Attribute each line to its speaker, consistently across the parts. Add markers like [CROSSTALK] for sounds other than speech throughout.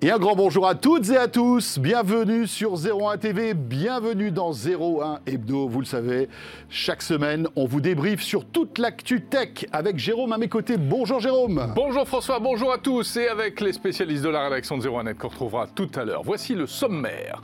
Speaker 1: Et un grand bonjour à toutes et à tous. Bienvenue sur 01 TV, bienvenue dans 01 Hebdo. Vous le savez, chaque semaine, on vous débriefe sur toute l'actu tech avec Jérôme à mes côtés. Bonjour Jérôme.
Speaker 2: Bonjour François, bonjour à tous. Et avec les spécialistes de la rédaction de 01 Net qu'on retrouvera tout à l'heure. Voici le sommaire.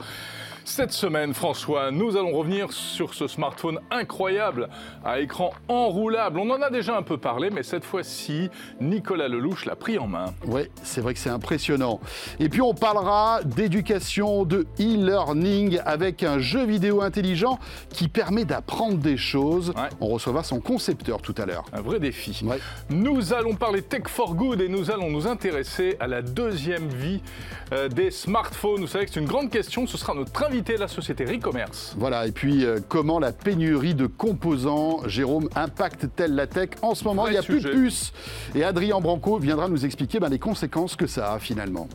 Speaker 2: Cette semaine, François, nous allons revenir sur ce smartphone incroyable à écran enroulable. On en a déjà un peu parlé, mais cette fois-ci, Nicolas Lelouch l'a pris en main.
Speaker 1: Oui, c'est vrai que c'est impressionnant. Et puis on parlera d'éducation, de e-learning avec un jeu vidéo intelligent qui permet d'apprendre des choses.
Speaker 2: Ouais.
Speaker 1: On recevra son concepteur tout à l'heure.
Speaker 2: Un vrai défi.
Speaker 1: Ouais.
Speaker 2: Nous allons parler tech for good et nous allons nous intéresser à la deuxième vie euh, des smartphones. Vous savez que c'est une grande question. Ce sera notre invité, la société Recommerce.
Speaker 1: Voilà, et puis euh, comment la pénurie de composants, Jérôme, impacte-t-elle la tech En ce moment,
Speaker 2: Vrai
Speaker 1: il n'y a plus de puces. Et Adrien Branco viendra nous expliquer ben, les conséquences que ça a finalement.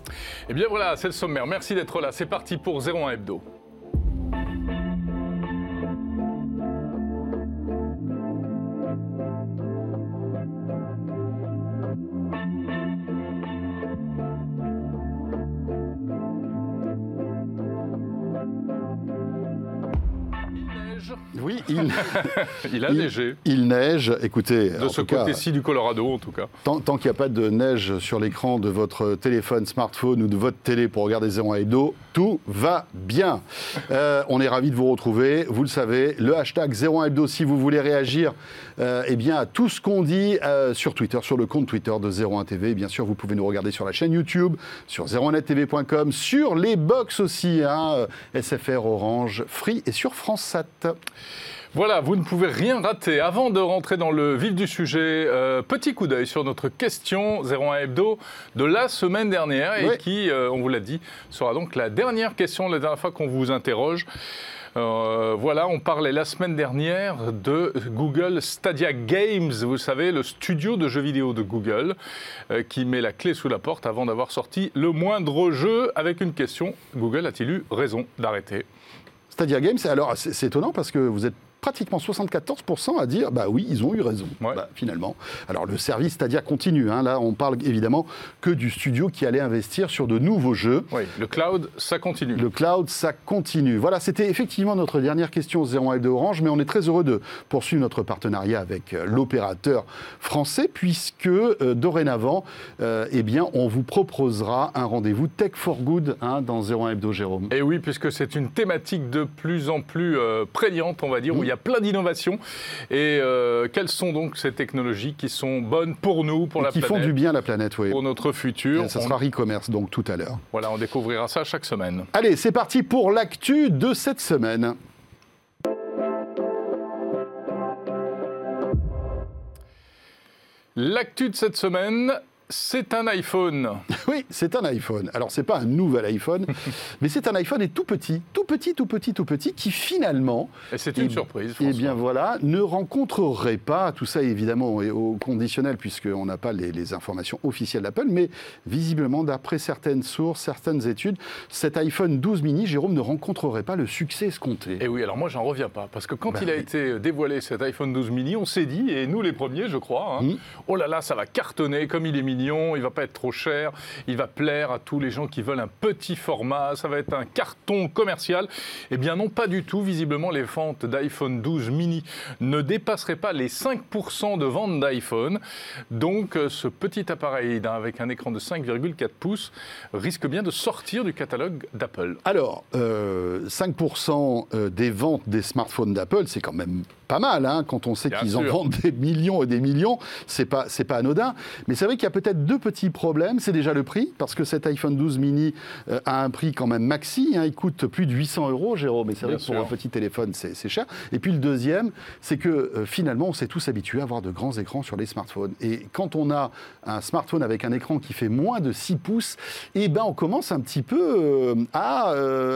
Speaker 2: Eh bien voilà, c'est le sommaire. Merci d'être là. C'est parti pour 01 Hebdo. Il, [LAUGHS]
Speaker 1: Il
Speaker 2: a
Speaker 1: il-
Speaker 2: neigé.
Speaker 1: il neige. Écoutez,
Speaker 2: De ce côté-ci du Colorado, en tout cas.
Speaker 1: tant, tant qu'il n'y a pas de neige sur l'écran de votre téléphone, smartphone ou de votre télé pour regarder 01 Hebdo, tout va bien. Euh, on est ravis de vous retrouver. Vous le savez, le hashtag 01 Hebdo, si vous voulez réagir euh, eh bien, à tout ce qu'on dit euh, sur Twitter, sur le compte Twitter de 01 TV. Bien sûr, vous pouvez nous regarder sur la chaîne YouTube, sur 01nettv.com, sur les box aussi, hein, SFR, Orange, Free et sur France Sat.
Speaker 2: Voilà, vous ne pouvez rien rater. Avant de rentrer dans le vif du sujet, euh, petit coup d'œil sur notre question 01 Hebdo de la semaine dernière et
Speaker 1: Oui.
Speaker 2: qui, euh, on vous l'a dit, sera donc la dernière question, la dernière fois qu'on vous interroge. Euh, voilà, on parlait la semaine dernière de Google Stadia Games, vous savez, le studio de jeux vidéo de Google, euh, qui met la clé sous la porte avant d'avoir sorti le moindre jeu avec une question. Google a-t-il eu raison d'arrêter?
Speaker 1: Stadia Games, alors c'est c'est étonnant parce que vous êtes pratiquement 74% à dire bah oui, ils ont eu raison,
Speaker 2: Ouais.
Speaker 1: Bah, finalement. Alors le service Stadia continue, hein. là on parle évidemment que du studio qui allait investir sur de nouveaux jeux.
Speaker 2: Oui, le cloud, ça continue.
Speaker 1: Le cloud, ça continue. Voilà, c'était effectivement notre dernière question 01 de Orange, mais on est très heureux de poursuivre notre partenariat avec euh, l'opérateur français, puisque euh, dorénavant, euh, eh bien, on vous proposera un rendez-vous Tech for Good hein, dans 01 Hebdo, Jérôme.
Speaker 2: Et oui, puisque c'est une thématique de plus en plus euh, prégnante, on va dire, où il y a plein d'innovations. Et euh, quelles sont donc ces technologies qui sont bonnes pour nous, pour
Speaker 1: Et
Speaker 2: la
Speaker 1: qui
Speaker 2: planète,
Speaker 1: font du bien à la planète, oui.
Speaker 2: pour notre futur
Speaker 1: Et ça
Speaker 2: On-
Speaker 1: sera e-commerce, donc tout à l'heure.
Speaker 2: Voilà, on découvrira ça chaque semaine.
Speaker 1: Allez, c'est parti pour l'actu de cette semaine.
Speaker 2: L'actu de cette semaine, c'est un iPhone.
Speaker 1: Oui, c'est un iPhone. Alors, c'est pas un nouvel iPhone, [LAUGHS] mais c'est un iPhone et tout petit, tout petit, tout petit, tout petit, qui finalement,
Speaker 2: Et c'est une
Speaker 1: Eh-
Speaker 2: surprise,
Speaker 1: eh bien voilà, ne rencontrerait pas, tout ça évidemment est au conditionnel puisqu'on n'a pas les, les informations officielles d'Apple, mais visiblement, d'après certaines sources, certaines études, cet iPhone 12 mini, Jérôme, ne rencontrerait pas le succès escompté.
Speaker 2: Et oui, alors moi, j'en reviens pas. Parce que quand
Speaker 1: Bah
Speaker 2: il a été dévoilé, cet iPhone 12 mini, on s'est dit, et nous les premiers, je crois, hein,
Speaker 1: Mhm.
Speaker 2: oh là là, ça va cartonner, comme il est mignon, il va pas être trop cher, il va plaire à tous les gens qui veulent un petit format, ça va être un carton commercial. Eh bien non, pas du tout. Visiblement, les ventes d'iPhone 12 mini ne dépasseraient pas les 5% de ventes d'iPhone. Donc euh, ce petit appareil avec un écran de 5,4 pouces risque bien de sortir du catalogue d'Apple.
Speaker 1: Alors, euh, 5% euh, des ventes des smartphones d'Apple, c'est quand même pas mal, hein, quand on sait qu'ils en vendent des millions et des millions, c'est pas, c'est pas anodin. Mais c'est vrai qu'il y a peut-être deux petits problèmes. C'est déjà le prix, parce que cet iPhone 12 mini euh, a un prix quand même maxi, hein, il coûte plus de 800 euros, Jérôme, et c'est vrai que pour un petit téléphone, c'est cher. Et puis le deuxième, c'est que euh, finalement, on s'est tous habitués à avoir de grands écrans sur les smartphones. Et quand on a un smartphone avec un écran qui fait moins de 6 pouces, eh ben, on commence un petit peu euh, à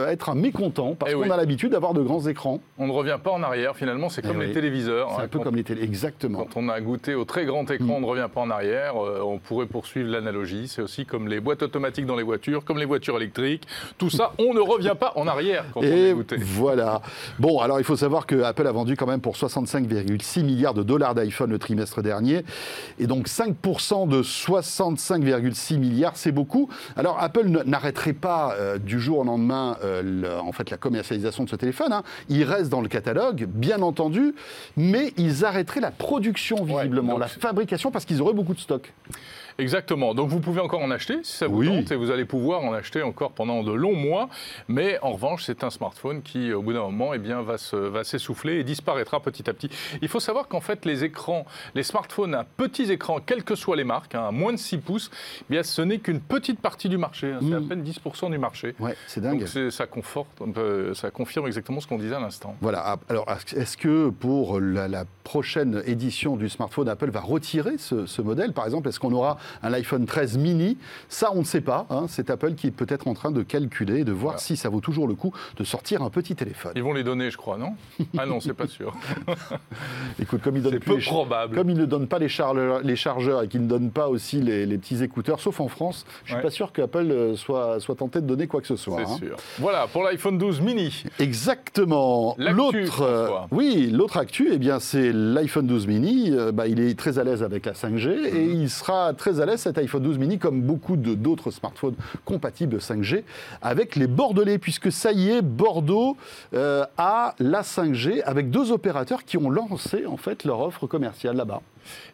Speaker 1: être un mécontent, parce
Speaker 2: Eh
Speaker 1: qu'on
Speaker 2: oui.
Speaker 1: a l'habitude d'avoir de grands écrans.
Speaker 2: On ne revient pas en arrière, finalement, c'est
Speaker 1: Eh
Speaker 2: comme les téléviseurs.
Speaker 1: C'est
Speaker 2: hein.
Speaker 1: un peu comme les télé, exactement.
Speaker 2: Quand on a goûté au très grand écran,
Speaker 1: Mm.
Speaker 2: on ne revient pas en arrière. On pourrait poursuivre l'analogie. C'est aussi comme les boîtes automatiques dans les voitures, comme les voitures électriques. Tout ça, on ne revient pas en arrière quand on
Speaker 1: Et
Speaker 2: est goûté.
Speaker 1: voilà. Bon, alors il faut savoir que Apple a vendu quand même pour 65,6 milliards de dollars d'iPhone le trimestre dernier. Et donc 5% de 65,6 milliards, c'est beaucoup. Alors Apple n'arrêterait pas euh, du jour au lendemain euh, le- en fait, la commercialisation de ce téléphone. hein. Il reste dans le catalogue, bien entendu, mais ils arrêteraient la production visiblement,
Speaker 2: donc
Speaker 1: la fabrication parce qu'ils auraient beaucoup de stock.
Speaker 2: Exactement. Donc vous pouvez encore en acheter si ça vous
Speaker 1: Oui.
Speaker 2: tente et vous allez pouvoir en acheter encore pendant de longs mois. Mais en revanche, c'est un smartphone qui, au bout d'un moment, eh bien, va se- va s'essouffler et disparaîtra petit à petit. Il faut savoir qu'en fait, les écrans, les smartphones à petits écrans, quelles que soient les marques, hein, à moins de 6 pouces, eh bien, ce n'est qu'une petite partie du marché. hein. C'est
Speaker 1: Mm.
Speaker 2: à peine 10% du marché.
Speaker 1: Ouais, c'est dingue.
Speaker 2: Donc ça conforte, ça confirme exactement ce qu'on disait à l'instant.
Speaker 1: Voilà. Ah, Alors, est-ce que pour la, la prochaine édition du smartphone, Apple va retirer ce, ce modèle? Par exemple, est-ce qu'on aura un iPhone 13 mini Ça, on ne sait pas. hein. C'est Apple qui est peut-être en train de calculer, de voir
Speaker 2: Voilà.
Speaker 1: si ça vaut toujours le coup de sortir un petit téléphone.
Speaker 2: Ils vont les donner, je crois, non? Ah non, c'est pas sûr. [LAUGHS]
Speaker 1: Écoute, comme ils donnent
Speaker 2: peu
Speaker 1: les
Speaker 2: probable.
Speaker 1: Comme ils ne donnent pas les chargeurs, les chargeurs et qu'ils ne donnent pas aussi les, les petits écouteurs, sauf en France, je suis
Speaker 2: Ouais.
Speaker 1: pas sûr qu'Apple euh, soit, soit tenté de donner quoi que ce soit.
Speaker 2: C'est
Speaker 1: hein.
Speaker 2: sûr. Voilà, pour l'iPhone 12 mini.
Speaker 1: Exactement. L'autre, euh, oui, l'autre actu, eh bien, c'est l'iPhone 12 mini. Euh, bah, il est très à l'aise avec la 5G et
Speaker 2: Mhm.
Speaker 1: il sera très à l'aise cet iPhone 12 mini, comme beaucoup d'autres smartphones compatibles 5G, avec les Bordelais, puisque ça y est, Bordeaux euh, a la 5G avec deux opérateurs qui ont lancé en fait leur offre commerciale là-bas.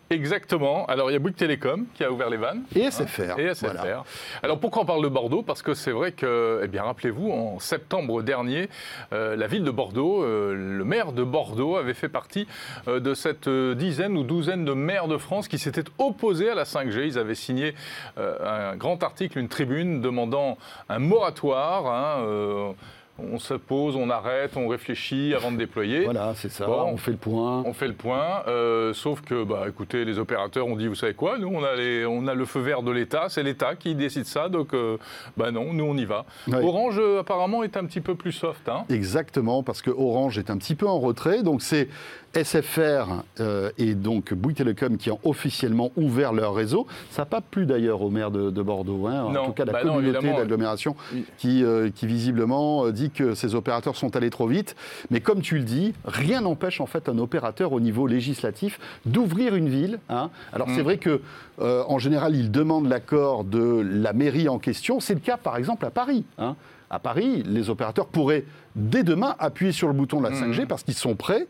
Speaker 2: Exactement. Alors, il y a Bouygues Télécom qui a ouvert les vannes.
Speaker 1: Et SFR.
Speaker 2: Et SFR.
Speaker 1: voilà.
Speaker 2: Alors pourquoi on parle de Bordeaux? Parce que c'est vrai que, eh bien, rappelez-vous, en septembre dernier, euh, la ville de Bordeaux, euh, le maire de Bordeaux avait fait partie euh, de cette dizaine ou douzaine de maires de France qui s'étaient opposés à la 5G. Ils avaient signé un grand article, une tribune demandant un moratoire. hein, on se pose, on arrête, on réfléchit avant de déployer.
Speaker 1: Voilà, c'est ça.
Speaker 2: Bon.
Speaker 1: On fait le point.
Speaker 2: On fait le point, euh, sauf que, bah, écoutez, les opérateurs ont dit, vous savez quoi, nous, on a, les- on a le feu vert de l'État, c'est l'État qui décide ça, donc, euh, bah non, nous, on y va. Orange, euh, apparemment, est un petit peu plus soft. Hein.
Speaker 1: Exactement, parce que Orange est un petit peu en retrait. Donc c'est SFR euh, et donc Bouygues Télécom qui ont officiellement ouvert leur réseau. Ça n'a pas plu d'ailleurs au maire de, de Bordeaux. hein. En
Speaker 2: Non,
Speaker 1: tout cas, la
Speaker 2: bah
Speaker 1: communauté d'agglomération
Speaker 2: Oui.
Speaker 1: qui, euh, qui visiblement euh, dit que ces opérateurs sont allés trop vite. Mais comme tu le dis, rien n'empêche en fait un opérateur au niveau législatif d'ouvrir une ville. hein. Alors c'est
Speaker 2: Mm.
Speaker 1: vrai que euh, en général, il demande l'accord de la mairie en question. C'est le cas par exemple à Paris. hein. À Paris, les opérateurs pourraient dès demain appuyer sur le bouton de la 5G
Speaker 2: Mhm.
Speaker 1: parce qu'ils sont prêts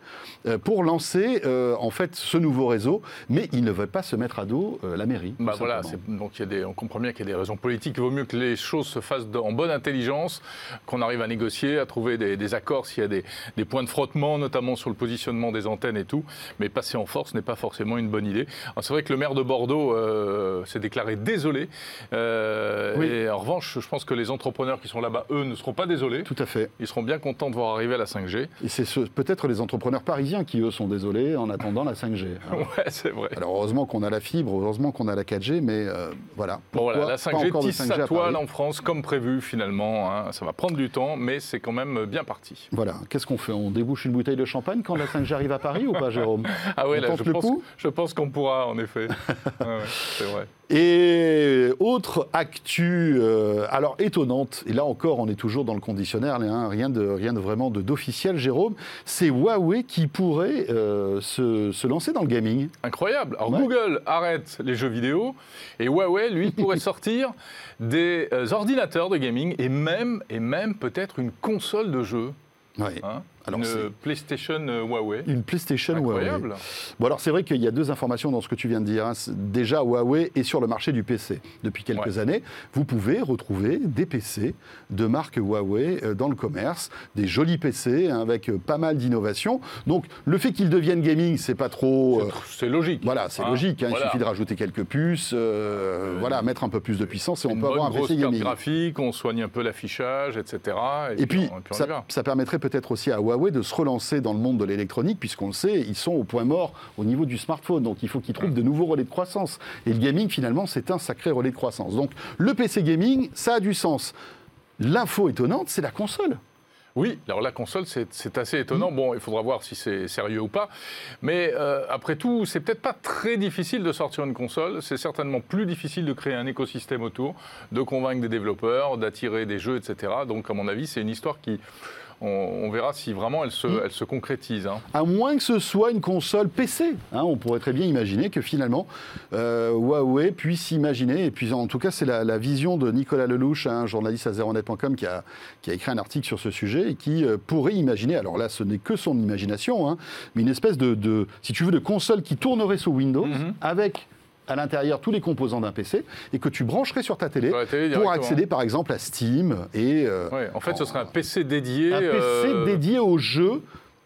Speaker 1: euh, pour lancer euh, en fait ce nouveau réseau, mais ils ne veulent pas se mettre à dos euh, la mairie.
Speaker 2: Bah voilà, donc il y a des, on comprend bien qu'il y a des raisons politiques. Il vaut mieux que les choses se fassent en bonne intelligence, qu'on arrive à négocier, à trouver des, des accords s'il y a des, des points de frottement, notamment sur le positionnement des antennes et tout. Mais passer en force n'est pas forcément une bonne idée. C'est vrai que le maire de Bordeaux euh, s'est déclaré désolé.
Speaker 1: Oui.
Speaker 2: Et en revanche, je pense que les entrepreneurs qui sont là-bas, eux, ne seront pas désolés.
Speaker 1: Tout à fait.
Speaker 2: Ils seront bien contents de voir arriver la 5G.
Speaker 1: Et c'est ce- peut-être les entrepreneurs parisiens qui, eux, sont désolés en attendant la 5G. hein. [LAUGHS]
Speaker 2: Ouais, c'est vrai.
Speaker 1: Alors heureusement qu'on a la fibre, heureusement qu'on a la 4G, mais euh, voilà.
Speaker 2: Bon, voilà, la
Speaker 1: pas
Speaker 2: 5G
Speaker 1: encore de
Speaker 2: tisse
Speaker 1: 5G
Speaker 2: sa toile en France comme prévu finalement. hein. Ça va prendre du temps, mais c'est quand même bien parti.
Speaker 1: Voilà, qu'est-ce qu'on fait? On débouche une bouteille de champagne quand la 5G arrive à Paris ou pas, [LAUGHS] Jérôme?
Speaker 2: Ah
Speaker 1: On
Speaker 2: là, je pense, je pense qu'on pourra, en effet. [LAUGHS] Ouais, c'est vrai.
Speaker 1: Et autre actu, euh, alors étonnante, et là encore on est toujours dans le conditionnel, hein, rien, de, rien de vraiment de- d'officiel, Jérôme, c'est Huawei qui pourrait euh, se, se lancer dans le gaming.
Speaker 2: Incroyable. Alors
Speaker 1: Ouais.
Speaker 2: Google arrête les jeux vidéo et Huawei, lui, [LAUGHS] pourrait sortir des euh, ordinateurs de gaming et même, et même peut-être une console de jeu.
Speaker 1: Ouais.
Speaker 2: hein.
Speaker 1: Alors,
Speaker 2: une PlayStation euh, Huawei.
Speaker 1: Une PlayStation
Speaker 2: Incroyable.
Speaker 1: Huawei. Bon alors c'est vrai qu'il y a deux informations dans ce que tu viens de dire. hein. Déjà Huawei est sur le marché du PC depuis quelques années. Vous pouvez retrouver des PC de marque Huawei euh, dans le commerce, des jolis PC hein, avec euh, pas mal d'innovations. Donc le fait qu'ils deviennent gaming, c'est pas trop. euh,
Speaker 2: C'est logique.
Speaker 1: voilà, c'est
Speaker 2: Hein,
Speaker 1: logique.
Speaker 2: voilà.
Speaker 1: Il suffit de rajouter quelques puces, euh, voilà, mettre un peu plus de puissance et on peut avoir un PC gaming.
Speaker 2: graphique, on soigne un peu l'affichage, etc.
Speaker 1: Et puis,
Speaker 2: on, on y
Speaker 1: ça,
Speaker 2: va.
Speaker 1: ça permettrait peut-être aussi à Huawei de se relancer dans le monde de l'électronique, puisqu'on le sait, ils sont au point mort au niveau du smartphone. Donc, il faut qu'ils trouvent de nouveaux relais de croissance. Et le gaming, finalement, c'est un sacré relais de croissance. Donc, le PC gaming, ça a du sens. L'info étonnante, c'est la console.
Speaker 2: Oui, alors la console, c'est assez étonnant. Bon, il faudra voir si c'est sérieux ou pas. Mais euh, après tout, c'est peut-être pas très difficile de sortir une console. C'est certainement plus difficile de créer un écosystème autour, de convaincre des développeurs, d'attirer des jeux, etc. Donc, à mon avis, c'est une histoire qui on, verra si vraiment elle se, mm. elle se concrétise. Hein.
Speaker 1: À moins que ce soit une console PC. Hein, on pourrait très bien imaginer que finalement euh, Huawei puisse imaginer, et puis en tout cas c'est la, vision de Nicolas Lelouch, un journaliste à zeronet.com qui a, qui a écrit un article sur ce sujet et qui euh, pourrait imaginer, alors là ce n'est que son imagination, hein, mais une espèce de, si tu veux, de console qui tournerait sous Windows mm-hmm. avec à l'intérieur tous les composants d'un PC et que tu brancherais sur ta télé, pour accéder par exemple à Steam et.
Speaker 2: Euh, en fait, ce serait un PC dédié.
Speaker 1: Un PC euh, dédié aux jeux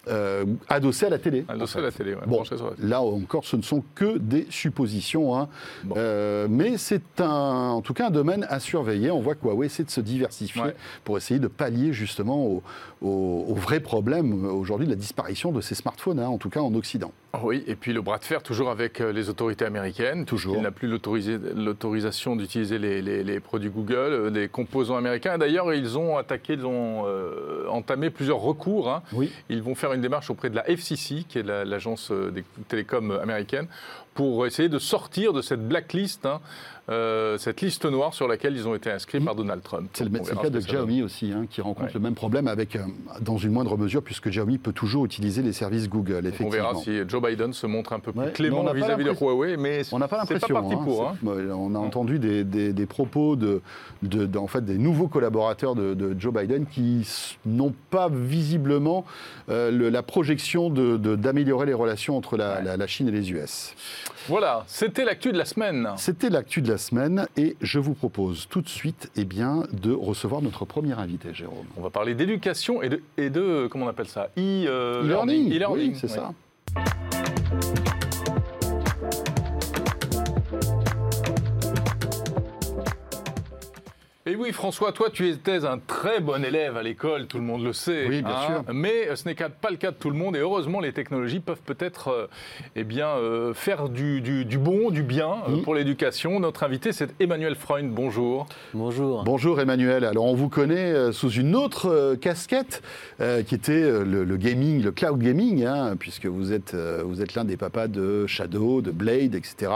Speaker 1: euh, adossé à la télé.
Speaker 2: Adossé à la télé,
Speaker 1: bon, Là encore, ce ne sont que des suppositions. Hein. Euh, mais c'est en tout cas un domaine à surveiller. On voit que Huawei essaie de se diversifier pour essayer de pallier justement au, au, vrai problème aujourd'hui de la disparition de ces smartphones, hein, en tout cas en Occident.
Speaker 2: Oui, et puis le bras de fer toujours avec euh, les autorités américaines.
Speaker 1: Toujours.
Speaker 2: Il n'a plus l'autorisation d'utiliser les, produits Google, des composants américains. D'ailleurs, ils ont attaqué, ils ont entamé plusieurs recours. Hein.
Speaker 1: Oui.
Speaker 2: Ils vont faire une démarche auprès de la FCC, qui est l'agence euh, des télécoms américaine, pour essayer de sortir de cette blacklist hein, euh, cette liste noire sur laquelle ils ont été inscrits par Donald Trump.
Speaker 1: C'est le, cas de Xiaomi aussi, hein, qui rencontre le même problème avec, euh, dans une moindre mesure, puisque Xiaomi peut toujours utiliser les services Google. Effectivement.
Speaker 2: On verra si Joe Biden se montre un peu plus clément vis-à-vis de Huawei, mais
Speaker 1: on n'a pas l'impression.
Speaker 2: Hein, pour. Hein.
Speaker 1: On a entendu des, des, propos de, de, en fait, des nouveaux collaborateurs de, Joe Biden qui n'ont pas visiblement euh, la projection d'améliorer les relations entre la, la Chine et les US.
Speaker 2: Voilà, c'était l'actu de la semaine.
Speaker 1: C'était l'actu de la semaine et je vous propose tout de suite eh bien, de recevoir notre premier invité, Jérôme.
Speaker 2: On va parler d'éducation et de, et de, comment on appelle ça?
Speaker 1: E-learning.
Speaker 2: E
Speaker 1: -learning. oui, c'est ça.
Speaker 2: Et oui, François, toi, tu étais un très bon élève à l'école, tout le monde le sait.
Speaker 1: Oui, bien hein. sûr.
Speaker 2: Mais ce n'est pas le cas de tout le monde. Et heureusement, les technologies peuvent peut-être euh, eh bien, euh, faire du, bon, du bien euh, pour l'éducation. Notre invité, c'est Emmanuel Freund. Bonjour.
Speaker 3: Bonjour.
Speaker 1: Bonjour, Emmanuel. Alors, on vous connaît sous une autre casquette qui était le, gaming, le cloud gaming, hein, puisque vous êtes, vous êtes l'un des papas de Shadow, de Blade, etc.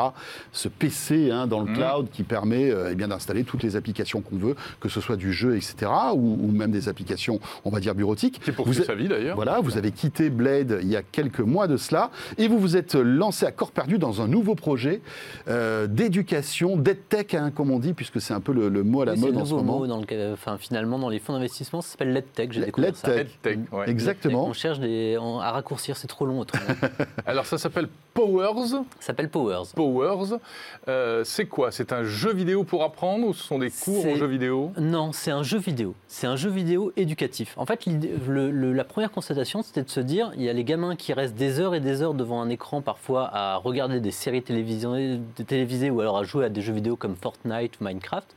Speaker 1: Ce PC hein, dans le mmh. cloud qui permet eh bien d'installer toutes les applications qu'on veut, que ce soit du jeu, etc., ou, même des applications, on va dire, bureautiques.
Speaker 2: C'est pour vous sa vie d'ailleurs.
Speaker 1: Voilà, vous avez quitté Blade il y a quelques mois de cela, et vous vous êtes lancé à corps perdu dans un nouveau projet euh, d'éducation, d'EdTech, hein, comme on dit, puisque c'est un peu le, mot à la mode en ce moment.
Speaker 3: Mot dans le, enfin, finalement, dans les fonds d'investissement, ça s'appelle l'EdTech, j'ai découvert ça.
Speaker 1: EdTech, ouais. exactement.
Speaker 3: On cherche des, à raccourcir, c'est trop long autrement. [LAUGHS]
Speaker 2: Alors ça s'appelle Powers. Ça
Speaker 3: s'appelle Powers.
Speaker 2: Powers. Euh, c'est quoi? C'est un jeu vidéo pour apprendre ou ce sont des cours en jeu vidéo
Speaker 3: Non, c'est un jeu vidéo. C'est un jeu vidéo éducatif. En fait, la première constatation, c'était de se dire, il y a les gamins qui restent des heures et des heures devant un écran parfois à regarder des séries télévisées, télévisées ou alors à jouer à des jeux vidéo comme Fortnite ou Minecraft.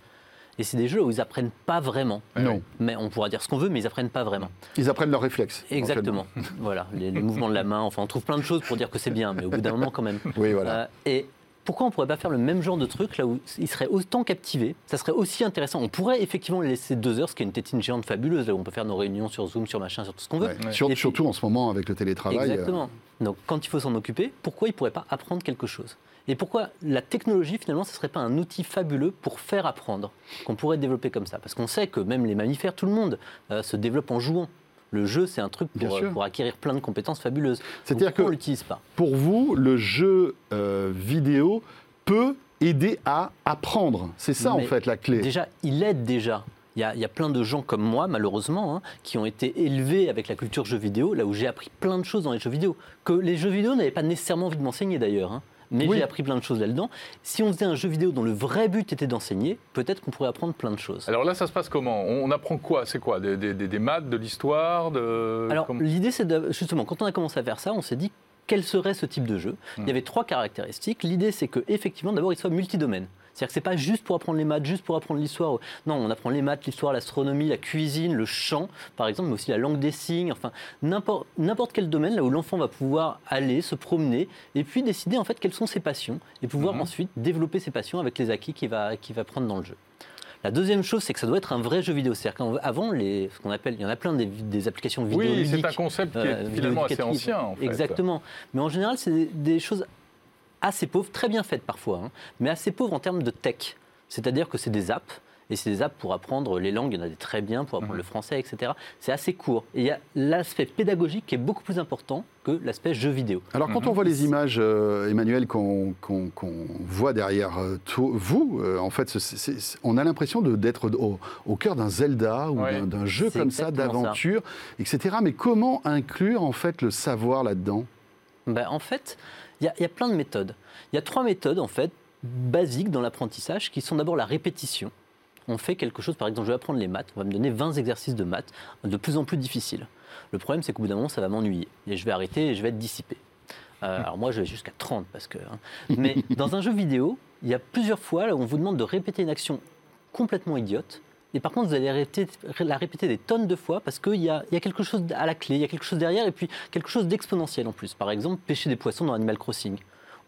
Speaker 3: Et c'est des jeux où ils apprennent pas vraiment.
Speaker 1: Non.
Speaker 3: Mais on pourra dire ce qu'on veut, mais ils apprennent pas vraiment.
Speaker 1: Ils apprennent leurs réflexes.
Speaker 3: Exactement. [LAUGHS] voilà, les, mouvements de la main. Enfin, on trouve plein de choses pour dire que c'est bien, mais au bout d'un moment, quand même.
Speaker 1: Oui, voilà. Euh,
Speaker 3: et pourquoi on ne pourrait pas faire le même genre de truc là où ils seraient autant captivés Ça serait aussi intéressant. On pourrait effectivement les laisser deux heures, ce qui est une tétine géante fabuleuse, là où on peut faire nos réunions sur Zoom, sur machin, sur tout ce qu'on veut.
Speaker 1: surtout en ce moment avec le télétravail.
Speaker 3: Euh. Exactement. Donc quand il faut s'en occuper, pourquoi ils ne pourraient pas apprendre quelque chose? Et pourquoi la technologie, finalement, ce ne serait pas un outil fabuleux pour faire apprendre, qu'on pourrait développer comme ça? Parce qu'on sait que même les mammifères, tout le monde, euh, se développe en jouant. Le jeu, c'est un truc pour, acquérir plein de compétences fabuleuses.
Speaker 1: C'est-à-dire que l'utilise pas. Pour vous, le jeu euh, vidéo peut aider à apprendre. C'est ça, en fait, la clé.
Speaker 3: Déjà, il aide déjà. Il y, a, plein de gens comme moi, malheureusement, hein, qui ont été élevés avec la culture jeu vidéo, là où j'ai appris plein de choses dans les jeux vidéo, que les jeux vidéo n'avaient pas nécessairement envie de m'enseigner d'ailleurs. Hein mais j'ai appris plein de choses là-dedans. Si on faisait un jeu vidéo dont le vrai but était d'enseigner, peut-être qu'on pourrait apprendre plein de choses.
Speaker 2: Alors là, ça se passe comment? On apprend quoi? C'est quoi? Des, maths, de l'histoire de...
Speaker 3: Alors l'idée, c'est justement, quand on a commencé à faire ça, on s'est dit quel serait ce type de jeu? Il y hmm. avait trois caractéristiques. L'idée, c'est que effectivement, d'abord, il soit multidomaine. C'est-à-dire que c'est pas juste pour apprendre les maths, juste pour apprendre l'histoire. Non, on apprend les maths, l'histoire, l'astronomie, la cuisine, le chant, par exemple, mais aussi la langue des signes, enfin n'importe quel domaine là où l'enfant va pouvoir aller, se promener, et puis décider en fait quelles sont ses passions, et pouvoir mhm. ensuite développer ses passions avec les acquis qu'il va, va prendre dans le jeu. La deuxième chose, c'est que ça doit être un vrai jeu vidéo. C'est-à-dire qu'avant, les, ce qu'on appelle, il y en a plein des, des applications vidéo.
Speaker 2: Oui, c'est un concept qui est
Speaker 3: euh,
Speaker 2: finalement assez
Speaker 3: vidéo-éducatif.
Speaker 2: ancien. En fait.
Speaker 3: Exactement. Mais en général, c'est des, des choses assez pauvres, très bien faites parfois, hein, mais assez pauvres en termes de tech. C'est-à-dire que c'est des apps. Et c'est des apps pour apprendre les langues, il y en a des très bien, pour apprendre
Speaker 2: Mhm.
Speaker 3: le français, etc. C'est assez court. Et il y a l'aspect pédagogique qui est beaucoup plus important que l'aspect jeu vidéo.
Speaker 1: Alors quand
Speaker 2: Mhm.
Speaker 1: on voit les images, euh, Emmanuel, qu'on voit derrière euh, tout- vous, euh, en fait, on a l'impression d'être au, au cœur d'un Zelda ou
Speaker 2: Ouais.
Speaker 1: d'un- jeu comme ça. d'aventure, etc. Mais comment inclure en fait le savoir là-dedans?
Speaker 3: Ben, en fait, il y, a- il y a plein de méthodes. Il y a trois méthodes, en fait, basiques dans l'apprentissage, qui sont d'abord la répétition. On fait quelque chose, par exemple, je vais apprendre les maths, on va me donner 20 exercices de maths, de plus en plus difficiles. Le problème, c'est qu'au bout d'un moment, ça va m'ennuyer. Et je vais arrêter et je vais être dissipé. Euh, [LAUGHS] alors moi, je vais jusqu'à 30 parce que. hein. Mais dans un jeu vidéo, il y a plusieurs fois là, où on vous demande de répéter une action complètement idiote. Et par contre, vous allez répéter- la répéter des tonnes de fois parce qu'il y a, il y a quelque chose à la clé, il y a quelque chose derrière et puis quelque chose d'exponentiel en plus. Par exemple, pêcher des poissons dans Animal Crossing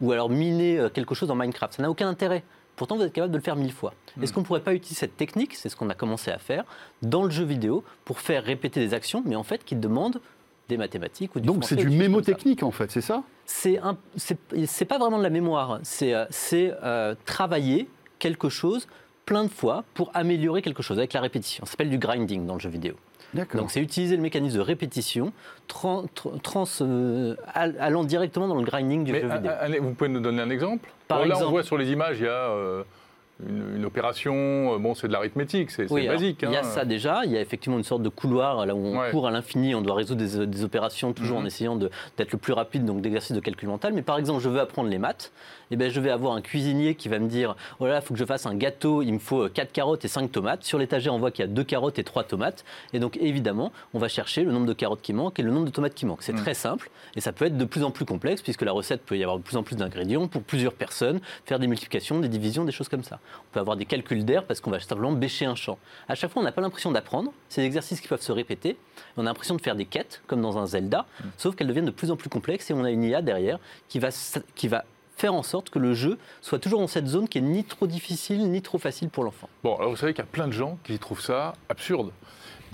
Speaker 3: ou alors miner euh, quelque chose dans Minecraft. Ça n'a aucun intérêt. Pourtant, vous êtes capable de le faire mille fois. Est-ce qu'on ne pourrait pas utiliser cette technique, c'est ce qu'on a commencé à faire, dans le jeu vidéo pour faire répéter des actions, mais en fait qui demandent des mathématiques ou du
Speaker 1: Donc c'est du mémotechnique en fait, c'est ça?
Speaker 3: C'est pas vraiment de la mémoire, c'est euh, c'est, euh, travailler quelque chose plein de fois pour améliorer quelque chose avec la répétition. Ça s'appelle du grinding dans le jeu vidéo. Donc c'est utiliser le mécanisme de répétition trans, euh, all- allant directement dans le grinding du
Speaker 2: Mais
Speaker 3: jeu
Speaker 2: un-
Speaker 3: vidéo.
Speaker 2: vous pouvez nous donner un exemple?
Speaker 3: Par
Speaker 2: Bon, Là, on
Speaker 3: exemple.
Speaker 2: voit sur les images, il y a euh, une, une opération. euh, Bon, c'est de l'arithmétique, c'est
Speaker 3: Oui,
Speaker 2: basique.
Speaker 3: il y a
Speaker 2: hein.
Speaker 3: ça déjà, il y a effectivement une sorte de couloir là où on
Speaker 2: Ouais.
Speaker 3: court à l'infini, on doit résoudre des, des opérations toujours en
Speaker 2: Mhm.
Speaker 3: essayant de- d'être le plus rapide, donc d'exercice de calcul mental. Mais par exemple, je veux apprendre les maths, et ben, je vais avoir un cuisinier qui va me dire voilà, il faut que je fasse un gâteau, il me faut 4 carottes et 5 tomates. Sur l'étagère, on voit qu'il y a 2 carottes et 3 tomates. Et donc, évidemment, on va chercher le nombre de carottes qui manquent et le nombre de tomates qui manquent. C'est
Speaker 2: Mhm.
Speaker 3: très simple, et ça peut être de plus en plus complexe, puisque la recette peut y avoir de plus en plus d'ingrédients pour plusieurs personnes, faire des multiplications, des divisions, des choses comme ça. On peut avoir des calculs d'air parce qu'on va simplement bêcher un champ. À chaque fois, on n'a pas l'impression d'apprendre. C'est des exercices qui peuvent se répéter. On a l'impression de faire des quêtes, comme dans un Zelda, sauf qu'elles deviennent de plus en plus complexes et on a une IA derrière qui va, qui va faire en sorte que le jeu soit toujours dans cette zone qui est ni trop difficile ni trop facile pour l'enfant.
Speaker 2: Bon, alors vous savez qu'il y a plein de gens qui trouvent ça absurde.